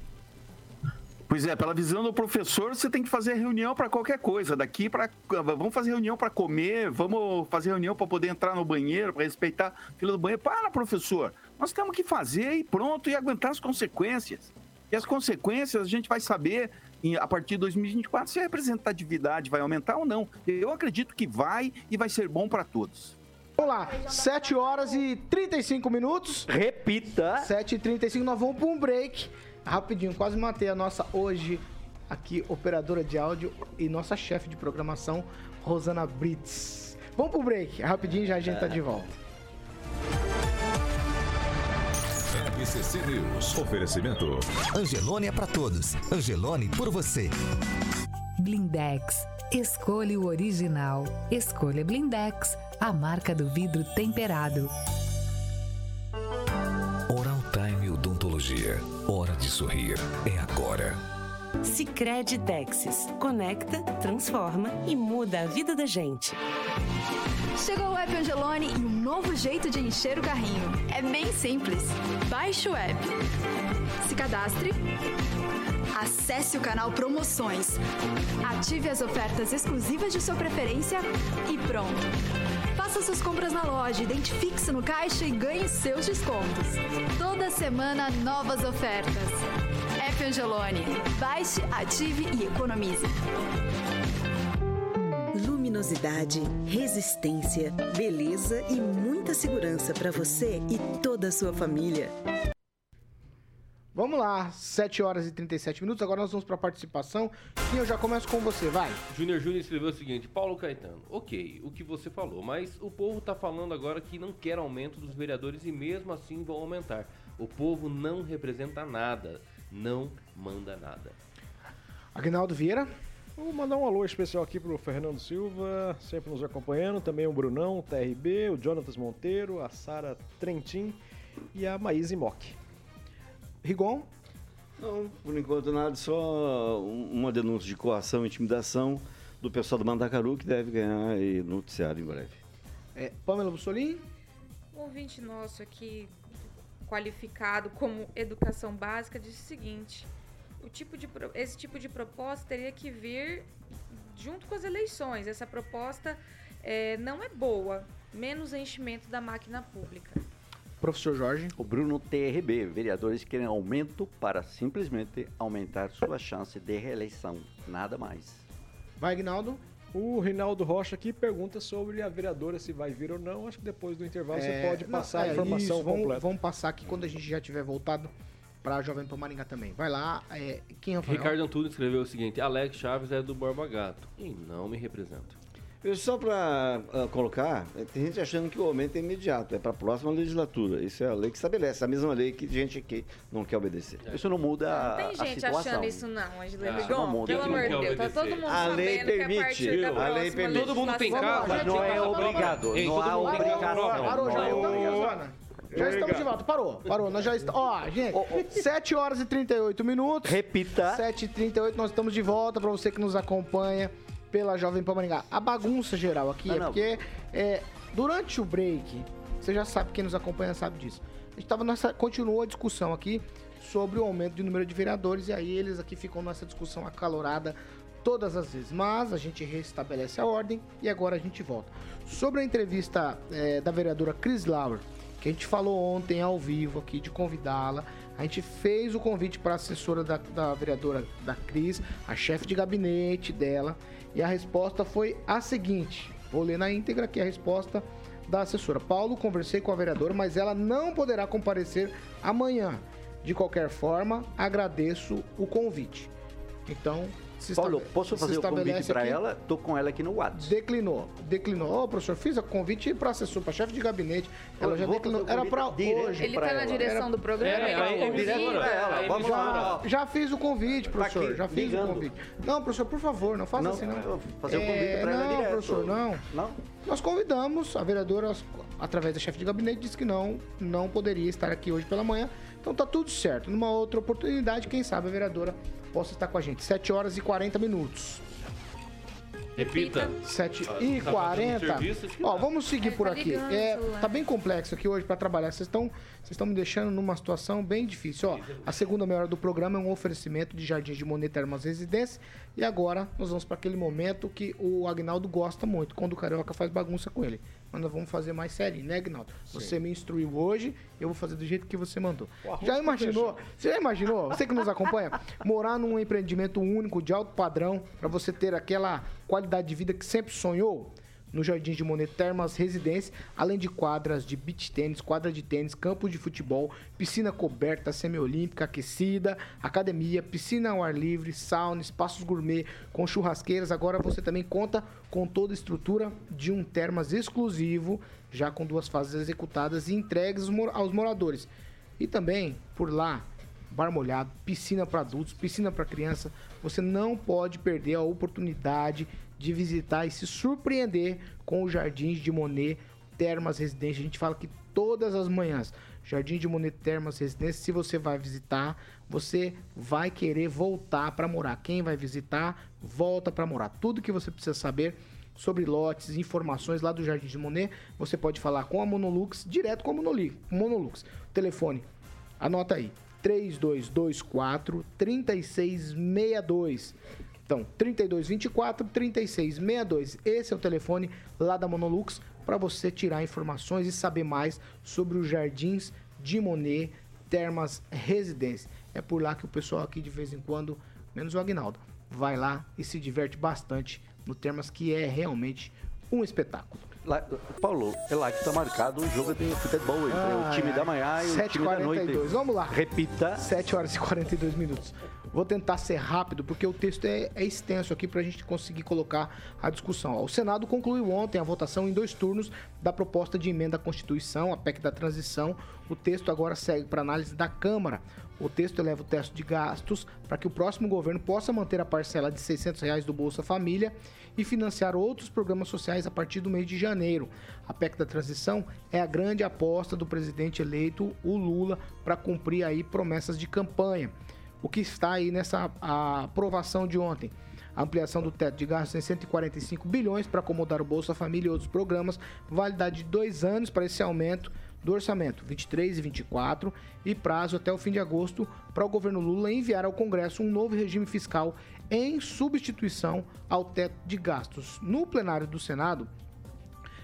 Pois é, pela visão do professor, você tem que fazer reunião para qualquer coisa. Daqui para vamos fazer reunião para comer, vamos fazer reunião para poder entrar no banheiro, para respeitar a fila do banheiro. Para, professor. Nós temos que fazer e pronto e aguentar as consequências. E as consequências a gente vai saber a partir de 2024 se a representatividade vai aumentar ou não. Eu acredito que vai e vai ser bom para todos. Vamos lá, 7 horas e 35 minutos. Repita. 7 e 35 nós vamos para um break. Rapidinho, quase matei a nossa hoje aqui, operadora de áudio e nossa chefe de programação, Rosana Brits. Vamos pro break, rapidinho já a gente tá de volta. RCC News. Oferecimento. Angelone é pra todos. Angelone por você. Blindex. Escolha o original. Escolha Blindex, a marca do vidro temperado. Oral Time Odontologia. Hora de sorrir. É agora. Sicredi Texas. Conecta, transforma e muda a vida da gente. Chegou o app Angelone e um novo jeito de encher o carrinho. É bem simples. Baixe o app. Se cadastre. Acesse o canal Promoções. Ative as ofertas exclusivas de sua preferência e pronto. Faça suas compras na loja, identifique-se no caixa e ganhe seus descontos. Toda semana, novas ofertas. App Angelone. Baixe, ative e economize. Luminosidade, resistência, beleza e muita segurança para você e toda a sua família. Vamos lá, 7 horas e 37 minutos. Agora nós vamos para a participação. E eu já começo com você, vai. Júnior Júnior escreveu o seguinte: Paulo Caetano, ok, o que você falou, mas o povo tá falando agora que não quer aumento dos vereadores e mesmo assim vão aumentar. O povo não representa nada, não manda nada. Agnaldo Vieira. Vou mandar um alô especial aqui pro Fernando Silva, sempre nos acompanhando, também o Brunão, o TRB, o Jonatas Monteiro, a Sara Trentin e a Maíse Mock. Rigon? Não, por enquanto nada, só um- uma denúncia de coação e intimidação do pessoal do Mandacaru que deve ganhar no noticiário em breve. É, Pamela Bussolini? Um ouvinte nosso aqui, qualificado como educação básica, disse o seguinte: o tipo de, esse tipo de proposta teria que vir junto com as eleições. Essa proposta eh, não é boa. Menos enchimento da máquina pública. Professor Jorge. O Bruno TRB, vereadores querem aumento para simplesmente aumentar sua chance de reeleição, nada mais. Vai, Agnaldo. O Rinaldo Rocha aqui pergunta sobre a vereadora se vai vir ou não. Acho que depois do intervalo É, você pode não, passar é, a informação isso, vamos, completa. Vamos passar aqui quando a gente já tiver voltado para Jovem Pan Maringá também. Vai lá, é, quem Rafael? Ricardo Antunes escreveu o seguinte: Alex Chaves é do Borba Gato e não me representa. Só para colocar, eh, tem gente achando que o aumento é imediato, é para a próxima legislatura. Isso é a lei que estabelece, a mesma lei que gente aqui não quer obedecer. Isso não muda Não a, tem a gente situação. achando isso, não, Angela Ah, Rigon. não muda. Pelo amor não de Deus, tá todo mundo A lei sabendo que a permite, partir da viu? A lei permite. Todo mundo tem Mas não é obrigado, Ei, não há tem obrigação. Parou, já Não é. Zona. Já estamos de volta. Parou, parou. Nós já estamos. Ó, gente, 7 horas e 38 minutos. Repita. 7 e 38 nós estamos de volta para você que nos acompanha pela Jovem Pan Maringá. A bagunça geral aqui Não, é não. porque é, durante o break, você já sabe, quem nos acompanha sabe disso. A gente tava nessa, continuou a discussão aqui sobre o aumento de número de vereadores e aí eles aqui ficam nessa discussão acalorada todas as vezes. Mas a gente restabelece a ordem e agora a gente volta. Sobre a entrevista é, da vereadora Chris Lauer, que a gente falou ontem ao vivo aqui de convidá-la. A gente fez o convite para a assessora da, da vereadora da Cris, a chefe de gabinete dela, e a resposta foi a seguinte: vou ler na íntegra aqui a resposta da assessora. Paulo, conversei com a vereadora, mas ela não poderá comparecer amanhã. De qualquer forma, agradeço o convite. Então, se Paulo, estabe- posso se fazer o convite para ela? Tô com ela aqui no WhatsApp. Declinou. Declinou. Ô, professor, fiz o convite para assessor, para chefe de gabinete. Ela Eu já declinou. Era para convite hoje. Ele pra tá na ela. direção do programa? É, convida? direto pra ela. Vamos já- lá. Já fiz o convite, professor. aqui, já fiz ligando. o convite. Não, professor, por favor, não faça Não, assim, não. fazer o convite É, para ela Não, direto. professor, não. Não? Nós convidamos, a vereadora, através da chefe de gabinete, disse que não, não poderia estar aqui hoje pela manhã. Então tá tudo certo. Numa outra oportunidade, quem sabe a vereadora possa estar com a gente. 7 horas e 40 minutos. Repita. 7 Ah, e tá fazendo 40. serviço, acho que Ó, dá. vamos seguir É, por tá aqui. ligando É, tá bem complexo aqui hoje para trabalhar. Vocês estão vocês estão me deixando numa situação bem difícil. Ó, a segunda meia hora do programa é um oferecimento de Jardins de Monet Termas Residência. E agora nós vamos para aquele momento que o Agnaldo gosta muito, quando o Carioca faz bagunça com ele. Mas nós vamos fazer mais sério, né, Agnaldo? Você me instruiu hoje, eu vou fazer do jeito que você mandou. Já com imaginou? Você já imaginou? Você que nos acompanha, morar num empreendimento único de alto padrão para você ter aquela qualidade de vida que sempre sonhou? No Jardim de Monet Termas Residência, além de quadras de beach tênis, quadra de tênis, campo de futebol, piscina coberta, semiolímpica, aquecida, academia, piscina ao ar livre, sauna, espaços gourmet com churrasqueiras. Agora você também conta com toda a estrutura de um termas exclusivo, já com duas fases executadas e entregues aos mor- aos moradores. E também, por lá, bar molhado, piscina para adultos, piscina para criança. Você não pode perder a oportunidade de visitar e se surpreender com os jardins de Monet Termas Residência. A gente fala que todas as manhãs, Jardim de Monet Termas Residência, se você vai visitar, você vai querer voltar para morar. Quem vai visitar, volta para morar. Tudo que você precisa saber sobre lotes, informações lá do Jardim de Monet, você pode falar com a Monolux, direto com a Monoli- Monolux. Telefone, anota aí, 3224 3662. Então, 3224 3662. Esse é o telefone lá da Monolux para você tirar informações e saber mais sobre os jardins de Monet Termas Residência. É por lá que o pessoal aqui de vez em quando, menos o Agnaldo, vai lá e se diverte bastante no Termas, que é realmente um espetáculo. Lá- Paulo, é lá que está marcado o jogo de futebol entre o time da manhã e o time da noite. 7h42. Vamos lá. Repita. 7 horas e 42 minutos. Vou tentar ser rápido, porque o texto é, é extenso aqui para a gente conseguir colocar a discussão. O Senado concluiu ontem a votação em dois turnos da proposta de emenda à Constituição, a PEC da transição. O texto agora segue para análise da Câmara. O texto eleva o teto de gastos para que o próximo governo possa manter a parcela de 600 reais do Bolsa Família e financiar outros programas sociais a partir do mês de janeiro. A PEC da transição é a grande aposta do presidente eleito, o Lula, para cumprir aí promessas de campanha. O que está aí nessa aprovação de ontem? A ampliação do teto de gastos em 145 bilhões para acomodar o Bolsa Família e outros programas, validade de dois anos para esse aumento do orçamento, 23 e 24, e prazo até o fim de agosto para o governo Lula enviar ao Congresso um novo regime fiscal em substituição ao teto de gastos. No plenário do Senado,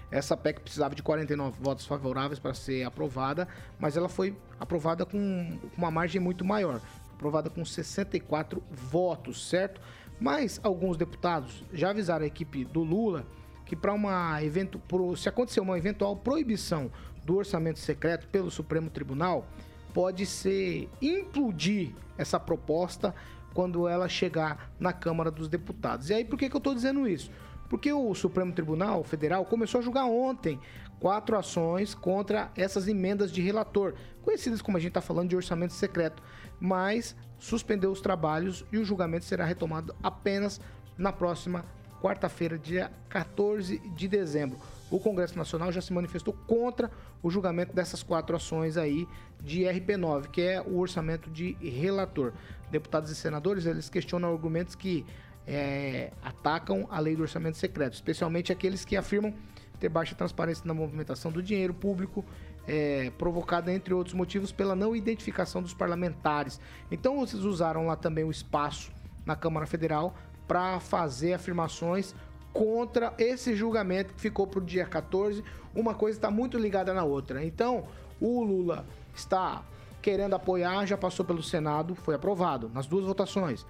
essa PEC precisava de 49 votos favoráveis para ser aprovada, mas ela foi aprovada com uma margem muito maior aprovada com 64 votos, certo? Mas alguns deputados já avisaram a equipe do Lula que para uma evento, pro- se acontecer uma eventual proibição do orçamento secreto pelo Supremo Tribunal, pode ser implodir essa proposta quando ela chegar na Câmara dos Deputados. E aí por que, que eu estou dizendo isso? Porque o Supremo Tribunal Federal começou a julgar ontem quatro ações contra essas emendas de relator, conhecidas como a gente está falando de orçamento secreto, mas suspendeu os trabalhos e o julgamento será retomado apenas na próxima quarta-feira, dia 14 de dezembro. O Congresso Nacional já se manifestou contra o julgamento dessas quatro ações aí de RP9, que é o orçamento de relator. Deputados e senadores, eles questionam argumentos que é, atacam a lei do orçamento secreto, especialmente aqueles que afirmam ter baixa transparência na movimentação do dinheiro público, é, provocada, entre outros motivos, pela não identificação dos parlamentares. Então, vocês usaram lá também o espaço na Câmara Federal para fazer afirmações contra esse julgamento que ficou para o dia 14. Uma coisa está muito ligada na outra. Então, o Lula está querendo apoiar, já passou pelo Senado, foi aprovado nas duas votações.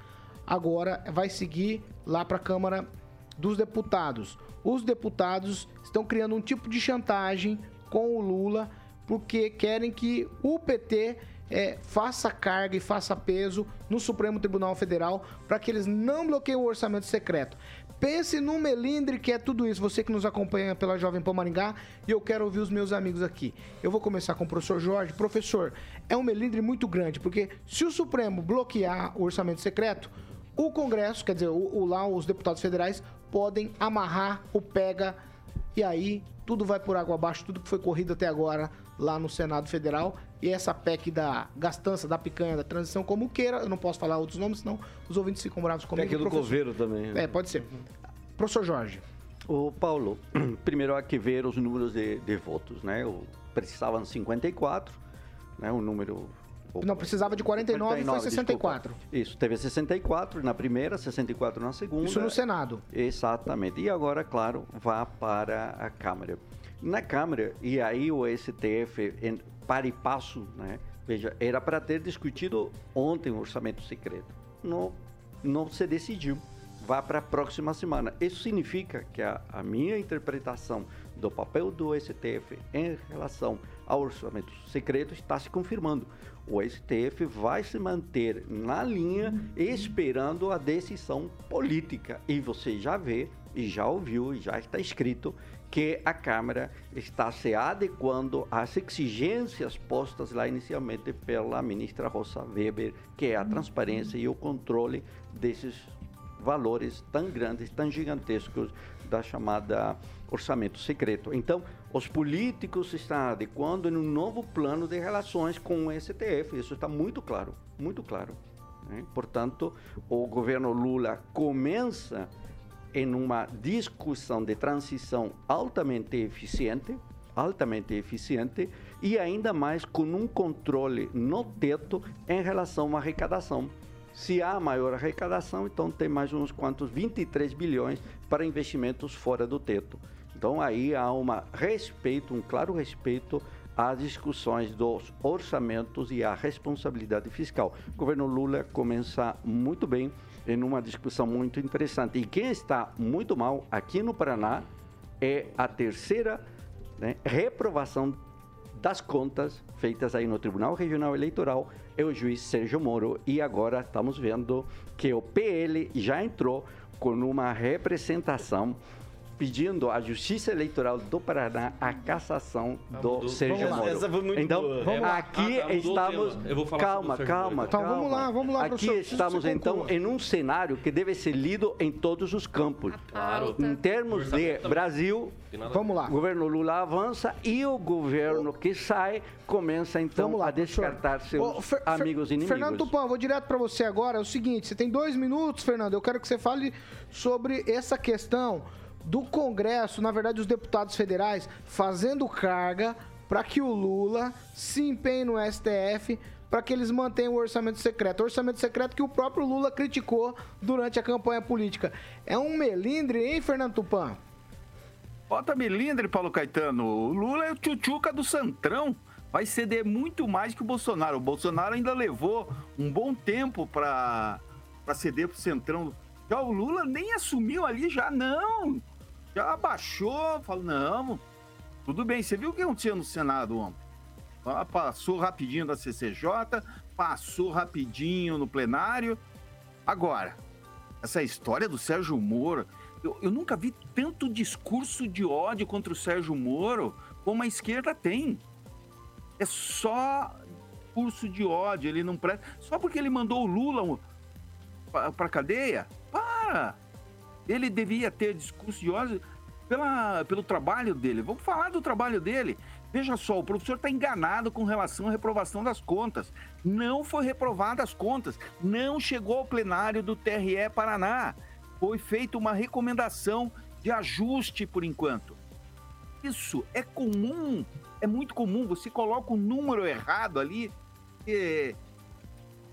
Agora vai seguir lá para a Câmara dos Deputados. Os deputados estão criando um tipo de chantagem com o Lula porque querem que o PT é, faça carga e faça peso no Supremo Tribunal Federal para que eles não bloqueiem o orçamento secreto. Pense no melindre que é tudo isso. Você que nos acompanha pela Jovem Pan Maringá e eu quero ouvir os meus amigos aqui. Eu vou começar com o professor Jorge. Professor, é um melindre muito grande, porque se o Supremo bloquear o orçamento secreto, o Congresso, quer dizer, o, o lá os deputados federais podem amarrar o pega e aí tudo vai por água abaixo, tudo que foi corrido até agora lá no Senado Federal e essa PEC da gastança, da picanha, da transição, como queira, eu não posso falar outros nomes, senão os ouvintes ficam bravos comigo. PEC do professor. coveiro também. É, pode ser. Professor Jorge. O Paulo, primeiro há que ver os números de, de votos, né? O, precisavam 54, né? O número... Não, precisava de 49 e foi 49, 64. desculpa. Isso, teve 64 na primeira, 64 na segunda. Isso no Senado. Exatamente. E agora, claro, vá para a Câmara. Na Câmara, e aí o STF, em, para e passo, né? Veja, era para ter discutido ontem o orçamento secreto. Não, não se decidiu. Vá para a próxima semana. Isso significa que a, a minha interpretação do papel do STF em relação ao orçamento secreto está se confirmando. O STF vai se manter na linha esperando a decisão política. E você já vê, e já ouviu, e já está escrito que a Câmara está se adequando às exigências postas lá inicialmente pela ministra Rosa Weber, que é a transparência e o controle desses valores tão grandes, tão gigantescos da chamada orçamento secreto. Então, os políticos se estão adequando num novo plano de relações com o STF. Isso está muito claro, muito claro. né? Portanto, o governo Lula começa em uma discussão de transição altamente eficiente, altamente eficiente e ainda mais com um controle no teto em relação à arrecadação. Se há maior arrecadação, então tem mais uns quantos 23 bilhões para investimentos fora do teto. Então aí há um respeito, um claro respeito às discussões dos orçamentos e à responsabilidade fiscal. O governo Lula começa muito bem em uma discussão muito interessante. E quem está muito mal aqui no Paraná é a terceira né, reprovação das contas feitas aí no Tribunal Regional Eleitoral é o juiz Sérgio Moro e agora estamos vendo que o PL já entrou com uma representação pedindo à Justiça Eleitoral do Paraná a cassação do Sérgio. Moro. Essa foi muito então, boa. Vamos lá. aqui Ah, tá, o estamos. Eu vou falar calma, sobre o Sérgio calma. Então, calma. vamos lá, vamos lá, Aqui professor. Estamos então em um cenário que deve ser lido em todos os campos. Claro. Em termos de Brasil, Vamos lá. o governo Lula avança e o governo que sai começa então lá, a descartar seus Ô, Fer- amigos Fer- inimigos. Fernando Tupan, vou direto para você agora. É o seguinte, você tem dois minutos, Fernando. Eu quero que você fale sobre essa questão do Congresso, na verdade, os deputados federais fazendo carga para que o Lula se empenhe no STF para que eles mantenham o orçamento secreto. O orçamento secreto que o próprio Lula criticou durante a campanha política. É um melindre, hein, Fernando Tupan? Bota melindre, Paulo Caetano. O Lula é o tchutchuca do Santrão. Vai ceder muito mais que o Bolsonaro. O Bolsonaro ainda levou um bom tempo para ceder pro Centrão. Já o Lula nem assumiu ali, já não. Já abaixou, falou, não, tudo bem. Você viu o que aconteceu no Senado ontem? Ah, Passou rapidinho da CCJ, passou rapidinho no plenário. Agora, essa história do Sérgio Moro, eu, eu nunca vi tanto discurso de ódio contra o Sérgio Moro como a esquerda tem. É só discurso de ódio, ele não presta. Só porque ele mandou o Lula para cadeia? Para! Ele devia ter discurso de ódio pela, pelo trabalho dele. Vamos falar do trabalho dele. Veja só, o professor está enganado com relação à reprovação das contas. Não foi reprovada as contas. Não chegou ao plenário do TRE Paraná. Foi feita uma recomendação de ajuste por enquanto. Isso é comum, é muito comum. Você coloca o número errado ali, é,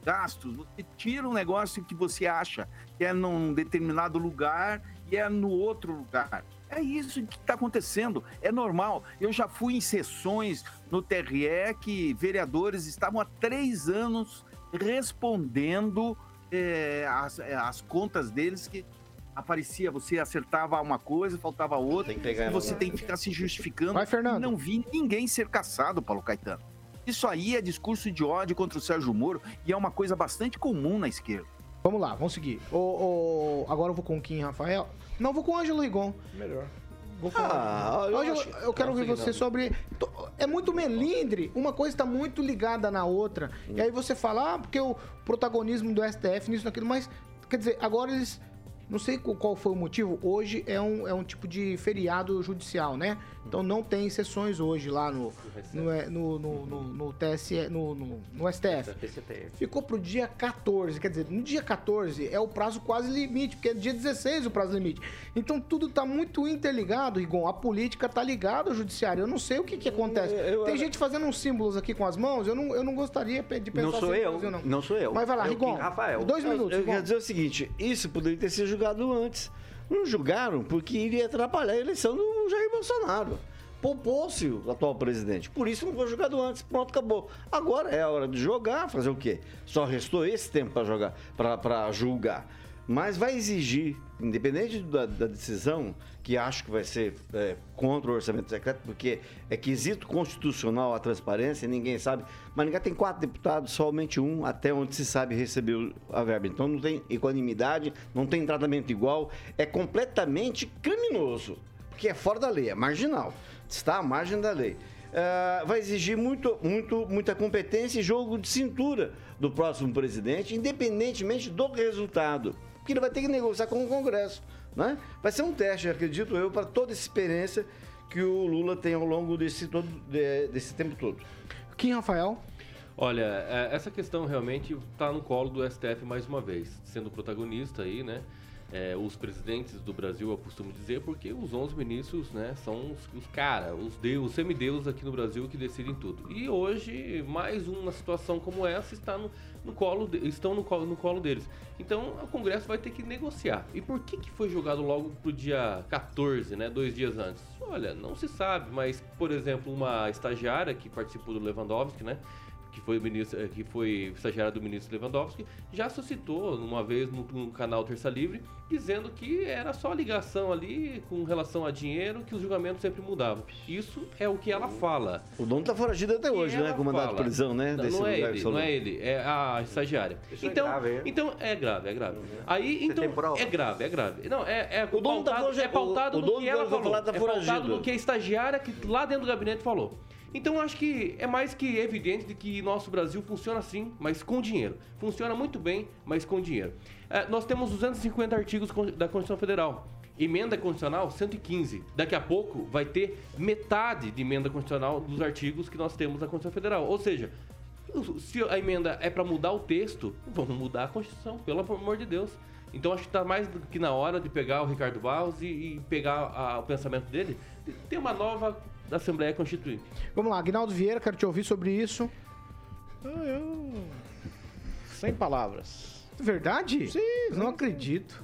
gastos, você tira um negócio que você acha é num determinado lugar e é no outro lugar. É isso que está acontecendo, é normal. Eu já fui em sessões no TRE que vereadores estavam há três anos respondendo é, as, é, as contas deles que aparecia, você acertava uma coisa, faltava outra, Tem que pegar e você lugar. tem que ficar se justificando. Vai, Fernando. Não vi ninguém ser caçado, Paulo Caetano. Isso aí é discurso de ódio contra o Sérgio Moro e é uma coisa bastante comum na esquerda. Vamos lá, vamos seguir. O, o- agora eu vou com o Kim Rafael. Não, vou com o Ângelo Rigon. Melhor. Vou com Ah, eu Ângelo, acho- eu quero ouvir você não. sobre. É muito melindre, uma coisa está muito ligada na outra. E aí você fala, ah, porque o protagonismo do STF nisso, naquilo, mas, quer dizer, agora eles Não sei qual- qual foi o motivo. Hoje é um, é um tipo de feriado judicial, né? Então não tem sessões hoje lá no, no, é, no, no, no, TSE, no, no, STF. Ficou pro dia 14, quer dizer, no dia 14 é o prazo quase limite, porque é dia 16 o prazo limite. Então tudo tá muito interligado, Rigon. A política tá ligada ao judiciário. Eu não sei o que que acontece. Eu- eu- Tem gente fazendo uns símbolos aqui com as mãos, eu não, eu não gostaria de pensar Não sou assim eu, Brasil, não. não sou eu. Mas vai lá, o Rigon. Rafael. Dois minutos, Eu quero dizer o seguinte: isso poderia ter sido julgado antes. Não julgaram porque iria atrapalhar a eleição do Jair Bolsonaro. Poupou-se o atual presidente. Por isso não foi julgado antes. Pronto, acabou. Agora é a hora de jogar, fazer o quê? Só restou esse tempo para jogar, para julgar. Mas vai exigir, independente da, da decisão, que acho que vai ser é, contra o orçamento secreto, porque é quesito constitucional a transparência, ninguém sabe. Maringá tem quatro deputados, somente um, até onde se sabe, recebeu a verba. Então não tem equanimidade, não tem tratamento igual, é completamente criminoso, porque é fora da lei, é marginal, está à margem da lei. Ah, vai exigir muito, muito, muita competência e jogo de cintura do próximo presidente, independentemente do resultado. Porque ele vai ter que negociar com o Congresso. Né? Vai ser um teste, acredito eu, para toda essa experiência que o Lula tem ao longo desse, todo, de- desse tempo todo. Kim Rafael. Olha, é, essa questão realmente está no colo do STF mais uma vez, sendo protagonista aí, né? É, os presidentes do Brasil, eu costumo dizer, porque os 11 ministros, né, são os, os cara, os deus, os semideuses aqui no Brasil que decidem tudo. E hoje, mais uma situação como essa está no, no colo, de- estão no colo, no colo deles. Então, o Congresso vai ter que negociar. E por que, que foi jogado logo pro dia 14, né, dois dias antes? Olha, não se sabe, mas, por exemplo, uma estagiária que participou do Lewandowski, né, que foi, o ministro, eh, que foi estagiária do ministro Lewandowski, já suscitou uma vez no, no canal Terça Livre, dizendo que era só ligação ali com relação a dinheiro, que os julgamentos sempre mudavam. Isso é o que ela fala. O dono está foragido até hoje, né? Com mandado de prisão, né? Não, desse não é ele, não é ele, é a estagiária. Isso é então, grave, é? então é grave, é grave. Aí, então tem prova? é grave, é grave. Não, é, é O dono tá pautado, foragido. é pautado O- o no dono que do ela falou. falar tá é pautado foragido. no que a estagiária que lá dentro do gabinete falou. Então acho que é mais que evidente de que nosso Brasil funciona assim, mas com dinheiro. Funciona muito bem, mas com dinheiro. É, nós temos 250 artigos da Constituição Federal. Emenda constitucional 115. Daqui a pouco vai ter metade de emenda constitucional dos artigos que nós temos na Constituição Federal. Ou seja, se a emenda é para mudar o texto, vamos mudar a Constituição, pelo amor de Deus. Então acho que está mais do que na hora de pegar o Ricardo Barros e, e pegar a- o pensamento dele, de ter uma nova Assembleia Constituinte. Vamos lá, Agnaldo Vieira, quero te ouvir sobre isso. Ah, eu. Sem palavras. Verdade? Sim, Não sim, acredito.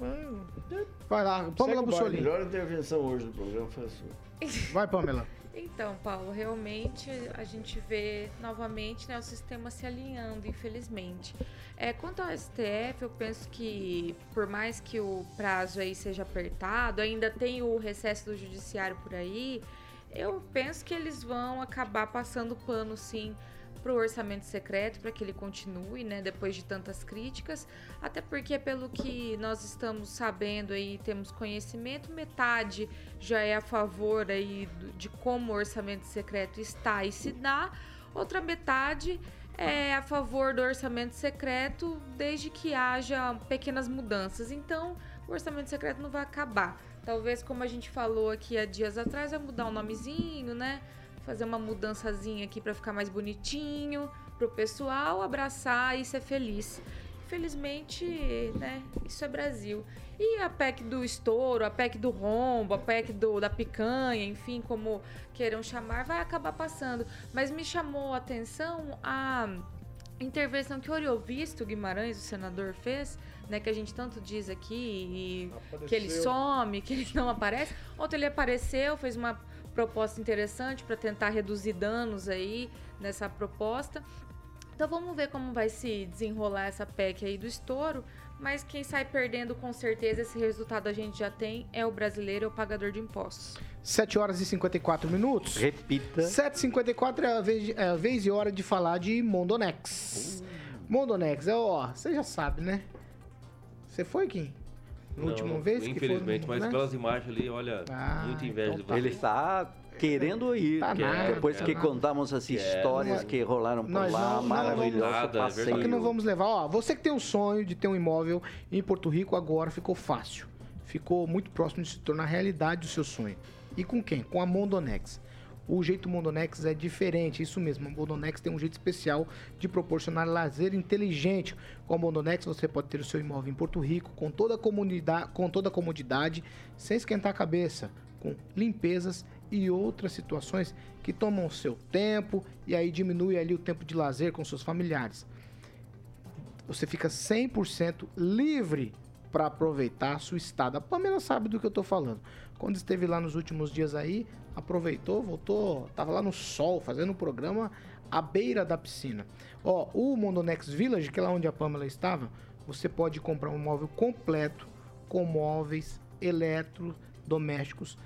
sim. Vai lá, Pamela baile. A Bussolini. melhor intervenção hoje do programa foi a sua. Vai, Pamela. Então, Paulo, realmente a gente vê novamente né, o sistema se alinhando, infelizmente. É, quanto ao STF, eu penso que, por mais que o prazo aí seja apertado, ainda tem o recesso do judiciário por aí, eu penso que eles vão acabar passando pano, sim, para o orçamento secreto, para que ele continue, né, depois de tantas críticas, até porque pelo que nós estamos sabendo aí, temos conhecimento, metade já é a favor aí de como o orçamento secreto está e se dá, outra metade é a favor do orçamento secreto desde que haja pequenas mudanças. Então, o orçamento secreto não vai acabar. Talvez, como a gente falou aqui há dias atrás, vai mudar o nomezinho, né? Fazer uma mudançazinha aqui para ficar mais bonitinho, pro pessoal abraçar e ser feliz. Infelizmente, né, isso é Brasil. E a PEC do estouro, a PEC do rombo, a PEC do, da picanha, enfim, como queiram chamar, vai acabar passando. Mas me chamou a atenção a intervenção que Oriovisto Guimarães, o senador, fez, né, que a gente tanto diz aqui, e que ele some, que ele não aparece. Ontem ele apareceu, fez uma proposta interessante para tentar reduzir danos aí nessa proposta. Então vamos ver como vai se desenrolar essa PEC aí do estouro, mas quem sai perdendo com certeza esse resultado a gente já tem é o brasileiro, é o pagador de impostos. 7 horas e 54 minutos. Repita. 7h54 é a vez, é a vez e hora de falar de Mondonex. Mondonex, é, ó, você já sabe, né? Você foi, Kim? No Não, último vez que foi? Infelizmente, mas né? pelas imagens ali, olha, Ah, muita inveja então de tá. você. Ele está querendo ir. Tá nada, depois tá que nada. contamos as histórias que rolaram por nós lá, não- maravilhoso Nada, é passeio. Só que não vamos levar, ó, você que tem um sonho de ter um imóvel em Porto Rico agora ficou fácil. ficou muito próximo de se tornar realidade o seu sonho. E com quem? Com a Mondonex. O jeito Mondonex é diferente, isso mesmo. A Mondonex tem um jeito especial de proporcionar lazer inteligente. Com a Mondonex você pode ter o seu imóvel em Porto Rico com toda a, comunidade, com toda a comodidade, sem esquentar a cabeça, com limpezas e outras situações que tomam seu tempo e aí diminui ali o tempo de lazer com seus familiares. Você fica 100% livre para aproveitar a sua estada. A Pamela sabe do que eu estou falando. Quando esteve lá nos últimos dias aí, aproveitou, voltou, tava lá no sol, fazendo um programa à beira da piscina. Ó, o Mondonex Village, que é lá onde a Pamela estava, você pode comprar um móvel completo com móveis, eletrodomésticos,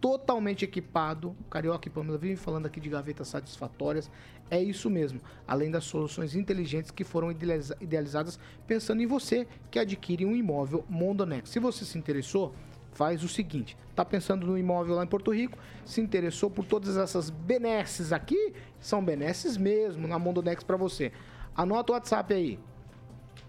totalmente equipado. O Carioca e Pamela vivem falando aqui de gavetas satisfatórias. É isso mesmo. Além das soluções inteligentes que foram idealiza- idealizadas pensando em você que adquire um imóvel Mondonex. Se você se interessou, faz o seguinte: tá pensando no imóvel lá em Porto Rico, se interessou por todas essas benesses aqui, são benesses mesmo na Mondonex para você. Anota o WhatsApp aí.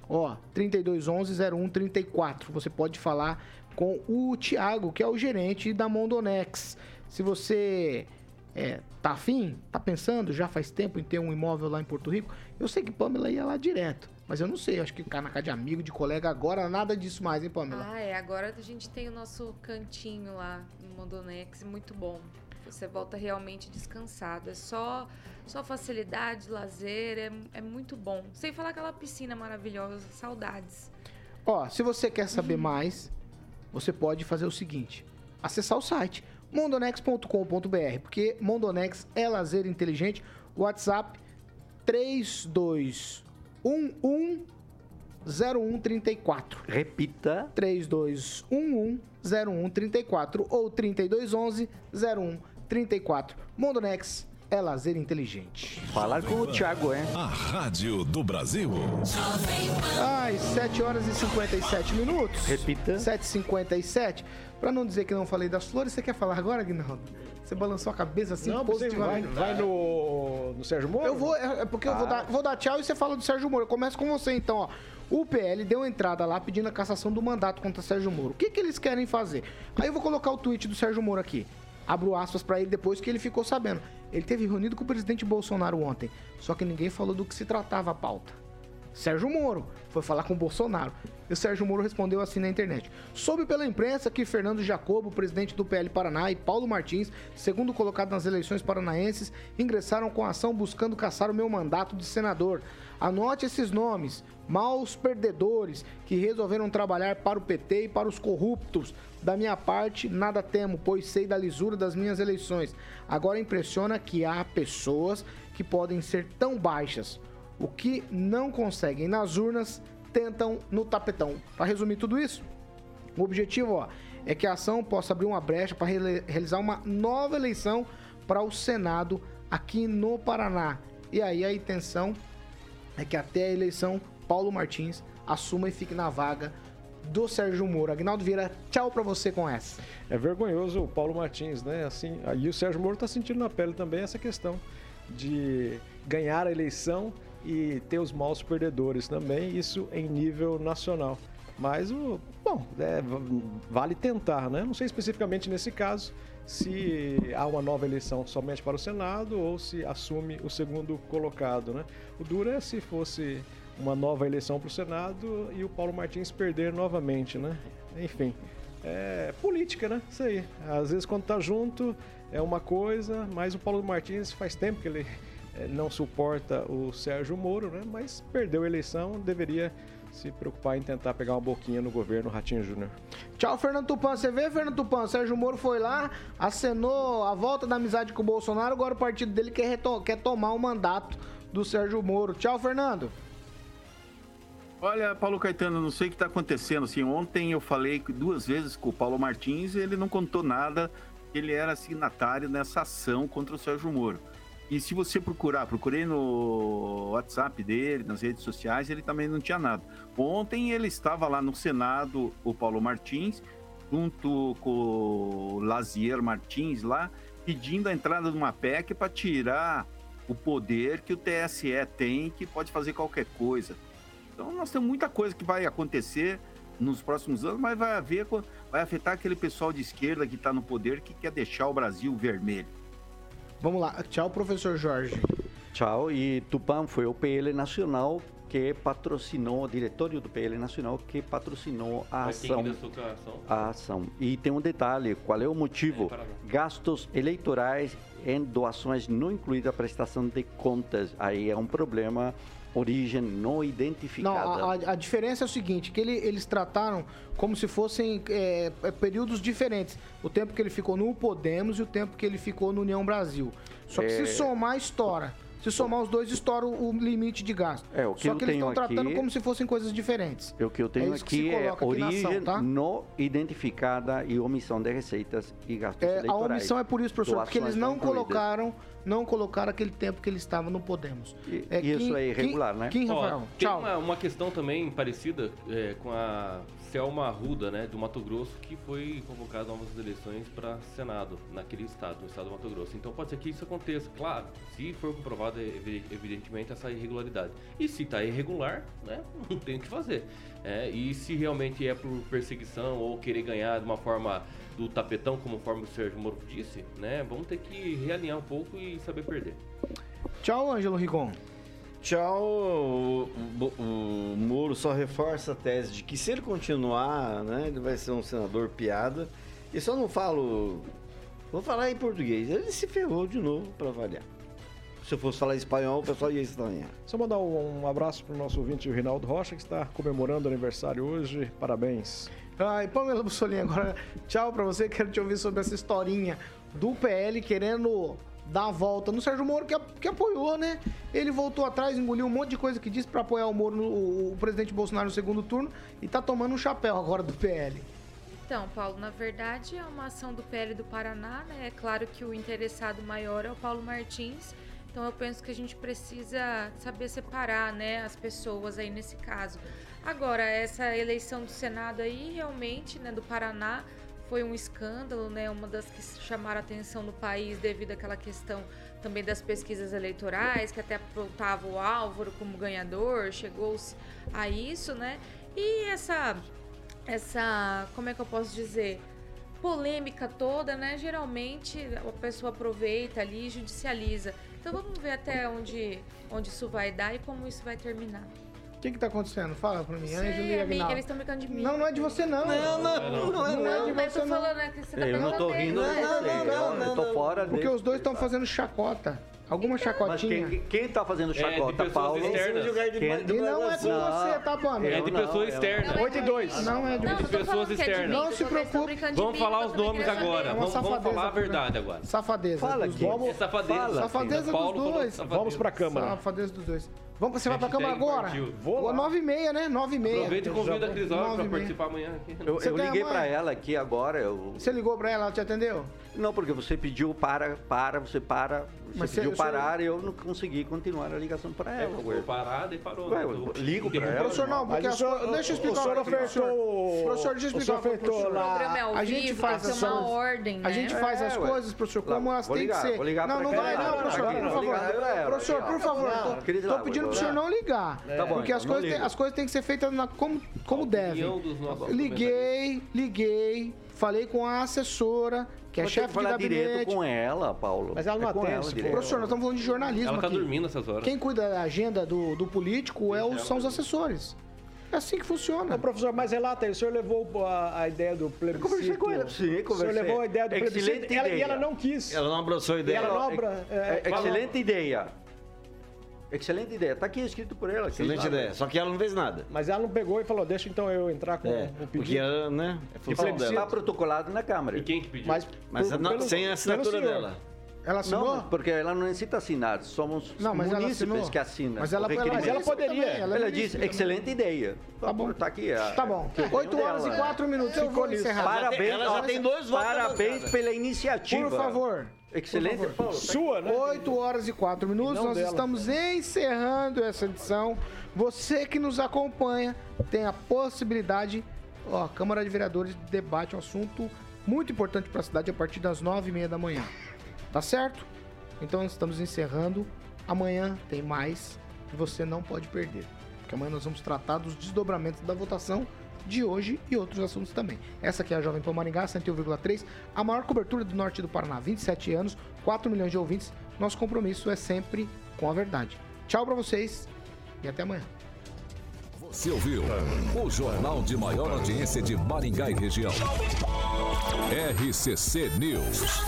Ó, 3211-0134. Você pode falar com o Thiago, que é o gerente da Mondonex. Se você é, tá afim, tá pensando, já faz tempo em ter um imóvel lá em Porto Rico, eu sei que Pamela ia lá direto. Mas eu não sei, acho que ficar na casa de amigo, de colega agora, nada disso mais, hein, Pamela? Ah, é. Agora a gente tem o nosso cantinho lá no Mondonex, muito bom. Você volta realmente descansado. É só, só facilidade, lazer, é, é muito bom. Sem falar aquela piscina maravilhosa, saudades. Ó, se você quer saber mais, você pode fazer o seguinte: acessar o site mondonex.com.br, porque Mondonex é lazer inteligente. WhatsApp 3211-0134. Repita. 3211-0134 ou 3211-0134. Mondonex é lazer inteligente. Falar com o Thiago, hein? A Rádio do Brasil. Às 7 horas e 57 minutos. Repita. 7h57. Pra não dizer que não falei das flores, você quer falar agora, Guinaldo? Você balançou a cabeça assim Não, você vai, positivamente. vai no, no Sérgio Moro? Eu vou, é é porque eu vou dar, vou dar tchau e você fala do Sérgio Moro. Eu começo com você então, ó. O PL deu entrada lá pedindo a cassação do mandato contra Sérgio Moro. O que, que eles querem fazer? Aí eu vou colocar o tweet do Sérgio Moro aqui. Abro aspas pra ele depois que ele ficou sabendo. Ele teve reunido com o presidente Bolsonaro ontem, só que ninguém falou do que se tratava a pauta. Sérgio Moro foi falar com o Bolsonaro. E o Sérgio Moro respondeu assim na internet. Soube pela imprensa que Fernando Jacobo, presidente do PL Paraná, e Paulo Martins, segundo colocado nas eleições paranaenses, ingressaram com ação buscando caçar o meu mandato de senador. Anote esses nomes: maus perdedores que resolveram trabalhar para o PT e para os corruptos. Da minha parte, nada temo, pois sei da lisura das minhas eleições. Agora impressiona que há pessoas que podem ser tão baixas. O que não conseguem nas urnas, tentam no tapetão. Para resumir tudo isso, o objetivo ó, é que a ação possa abrir uma brecha para realizar uma nova eleição para o Senado aqui no Paraná. E aí a intenção é que até a eleição Paulo Martins assuma e fique na vaga do Sérgio Moro. Agnaldo Vieira, tchau para você com essa. É vergonhoso o Paulo Martins, né? Assim, e o Sérgio Moro está sentindo na pele também essa questão de ganhar a eleição e ter os maus perdedores também, isso em nível nacional. Mas o. Bom, é, vale tentar, né? Não sei especificamente nesse caso se há uma nova eleição somente para o Senado ou se assume o segundo colocado, né? O duro é se fosse uma nova eleição para o Senado e o Paulo Martins perder novamente, né? Enfim, é política, né? Isso aí. Às vezes quando tá junto é uma coisa, mas o Paulo Martins faz tempo que ele eh, não suporta o Sérgio Moro, né? Mas perdeu a eleição, deveria se preocupar em tentar pegar uma boquinha no governo Ratinho Júnior. Tchau, Fernando Tupan. Você vê, Fernando Tupan? Sérgio Moro foi lá, acenou a volta da amizade com o Bolsonaro, agora o partido dele quer, quer tomar o mandato do Sérgio Moro. Tchau, Fernando. Olha, Paulo Caetano, não sei o que está acontecendo. Assim, ontem eu falei duas vezes com o Paulo Martins e ele não contou nada. Ele era signatário nessa ação contra o Sérgio Moro. E se você procurar, procurei no WhatsApp dele, nas redes sociais, ele também não tinha nada. Ontem ele estava lá no Senado, o Paulo Martins, junto com o Lazier Martins lá, pedindo a entrada de uma PEC para tirar o poder que o TSE tem, que pode fazer qualquer coisa. Então nós temos muita coisa que vai acontecer nos próximos anos, mas vai haver, vai afetar aquele pessoal de esquerda que está no poder que quer deixar o Brasil vermelho. Vamos lá. Tchau, professor Jorge. Tchau. E Tupã foi o PL Nacional que patrocinou, o diretório do PL Nacional que patrocinou a Mas ação. A ação. E tem um detalhe, qual é o motivo? Gastos eleitorais em doações não incluída a prestação de contas. Aí é um problema, origem não Não, identificada. a, a- a diferença é o seguinte, que ele- eles trataram como se fossem é, é, períodos diferentes. O tempo que ele ficou no Podemos e o tempo que ele ficou no União Brasil. Só que É. se somar, estoura. Se somar os dois, estoura o, limite de gasto. É, o que Só eu que eles tenho estão tratando aqui- como se fossem coisas diferentes. O que eu tenho É aqui é aqui ação, tá? não identificada e omissão de receitas e gastos É, a eleitorais. omissão é por isso, professor, porque eles não colocaram, não colocaram aquele tempo que ele estava no Podemos. E- É, isso Kim- é irregular, Kim- né? Kim Ó, Rafael, tem tchau. uma, uma questão também parecida é, com a Selma Arruda, né, do Mato Grosso, que foi convocada a novas eleições para Senado, naquele estado, no estado do Mato Grosso. Então pode ser que isso aconteça, claro, se for comprovada evi- evidentemente essa irregularidade. E se está irregular, né, não tem o que fazer. É, e se realmente é por perseguição ou querer ganhar de uma forma do tapetão, como o Sérgio Moro disse, né, vamos ter que realinhar um pouco e saber perder. Tchau, Ângelo Rigon. Tchau. O, o- o Moro só reforça a tese de que se ele continuar, né, ele vai ser um senador piada. E só não falo. Vou falar em português. Ele se ferrou de novo para avaliar. Se eu fosse falar espanhol, o pessoal ia estranhar. Só mandar um abraço para o nosso ouvinte, o Rinaldo Rocha, que está comemorando o aniversário hoje. Parabéns. Ai, Pamela Bussolini, agora tchau pra você. Quero te ouvir sobre essa historinha do PL querendo dar a volta no Sérgio Moro, que, que apoiou, né? Ele voltou atrás, engoliu um monte de coisa que disse pra apoiar o Moro, no, o presidente Bolsonaro no segundo turno, e tá tomando um chapéu agora do PL. Então, Paulo, na verdade é uma ação do PL do Paraná, né? É claro que o interessado maior é o Paulo Martins. Então eu penso que a gente precisa saber separar, né, as pessoas aí nesse caso. Agora, essa eleição do Senado aí, realmente, né, do Paraná, foi um escândalo, né? Uma das que chamaram atenção no país devido àquela questão também das pesquisas eleitorais, que até apontava o Álvaro como ganhador, chegou-se a isso, né? E essa essa, como é que eu posso dizer, polêmica toda, né? Geralmente a pessoa aproveita ali e judicializa. Então vamos ver até onde, onde isso vai dar e como isso vai terminar. O que que tá acontecendo? Fala pra mim, Ângelo e Sei, amiga, Aguinaldo. eles estão brincando de mim. Não, não é de você não. Não, não, não é Não é de mas você tô não. falando né, que você tá Eu não tô perguntando rindo, dele, não, né? não, não, eu tô fora Porque desse- os dois estão fazendo chacota. Alguma Mas chacotinha. quem, quem tá fazendo de chacota, pessoas Paulo? externas. Quem- E não é com você, tá, Pamela? É de não, pessoa eu- externa. 8 e 2. Não é de Não, tô pessoas é de externas. Não se preocupe. de Vamos mim, falar os nomes agora. É Vamos, vamos falar a verdade agora. Safadeza. Fala aqui. dois. É safadeza. Fala. Safadeza dos dois. safadeza. Vamos pra Câmara. Safadeza dos dois. Vamos, você vai pra Câmara agora? Vou lá. 9 e meia, né? 9 e meia. Aproveita e convida a Crisóstomo e meia. participar amanhã aqui. Eu, eu liguei pra ela aqui agora. Eu... Você ligou pra ela, ela te atendeu? Não, porque você pediu para, para, você para, você Mas pediu parar e eu não consegui continuar a ligação para É, ela. ficou parada e parou. Ué, né? eu ligo do- ela. Professor, não, porque o senhor- deixa eu o explicar senhor pro senhor. ofertou- Professor, deixa eu o explicar senhor coisa pro ofertou senhor. lá- O é A gente faz as coisas- ordem, né? A gente faz É, as ué. coisas, professor, como elas têm que ser. não, não vai Não, não, não, professor, não, por não, favor. Professor, por favor, lá, pedindo vou pro senhor não ligar. Tá Porque as então, coisas, têm, as coisas têm que ser feitas na- como, nossos Liguei, liguei, falei com a assessora, que é chefe de falar direto gabinete. com ela, Paulo. Mas ela não É atende, ela. Professor, nós estamos falando de jornalismo Ela tá aqui. dormindo essas horas. Quem cuida da agenda do, do político é os, são os assessores. É assim que funciona. Ô, professor, mas relata aí, o senhor levou a, a ideia do plebiscito. conversei com ela, sim, O senhor conversei. levou a ideia do Excelente plebiscito ela- e ideia. ela não quis. Ela não abraçou a E ideia. ela não abra. É, é, excelente ideia. Excelente ideia. Tá aqui escrito por ela. Excelente lá. ideia. Só que ela não fez nada. Mas ela não pegou e falou, deixa então eu entrar com É, o pedido. porque ela, né? É função plebiscito. dela. Está protocolado na Câmara. E quem que pediu? Mas, Mas por- não- pelo- sem a assinatura dela. Ela assinou? Não, porque ela não necessita assinar. Somos Não, mas ela munícipes que assinam. Mas ela, o ela, ela poderia. também, Ela, é disse, também. excelente ideia. Tá bom. Tá aqui. a- Tá bom. que opinião 8 horas dela. e 4 minutos. Eu vou encerrar. Parabéns, Ela já tem dois votos Parabéns pela iniciativa. Por favor. Favor. Paulo, tá Sua, né? 8 horas e 4 minutos, E nós dela. estamos encerrando essa edição. Você que nos acompanha tem a possibilidade, ó, a Câmara de Vereadores debate um assunto muito importante para a cidade a partir das 9 e meia da manhã. Tá certo? Então nós estamos encerrando. Amanhã tem mais que você não pode perder. Porque amanhã nós vamos tratar dos desdobramentos da votação de hoje e outros assuntos também. Essa aqui é a Jovem Pan Maringá, 101,3, a maior cobertura do norte do Paraná, 27 anos, 4 milhões de ouvintes. Nosso compromisso é sempre com a verdade. Tchau pra vocês e até amanhã. Você ouviu o jornal de maior audiência de Maringá e região. RCC News.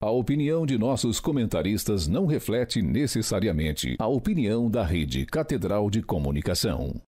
A opinião de nossos comentaristas não reflete necessariamente a opinião da Rede Catedral de Comunicação.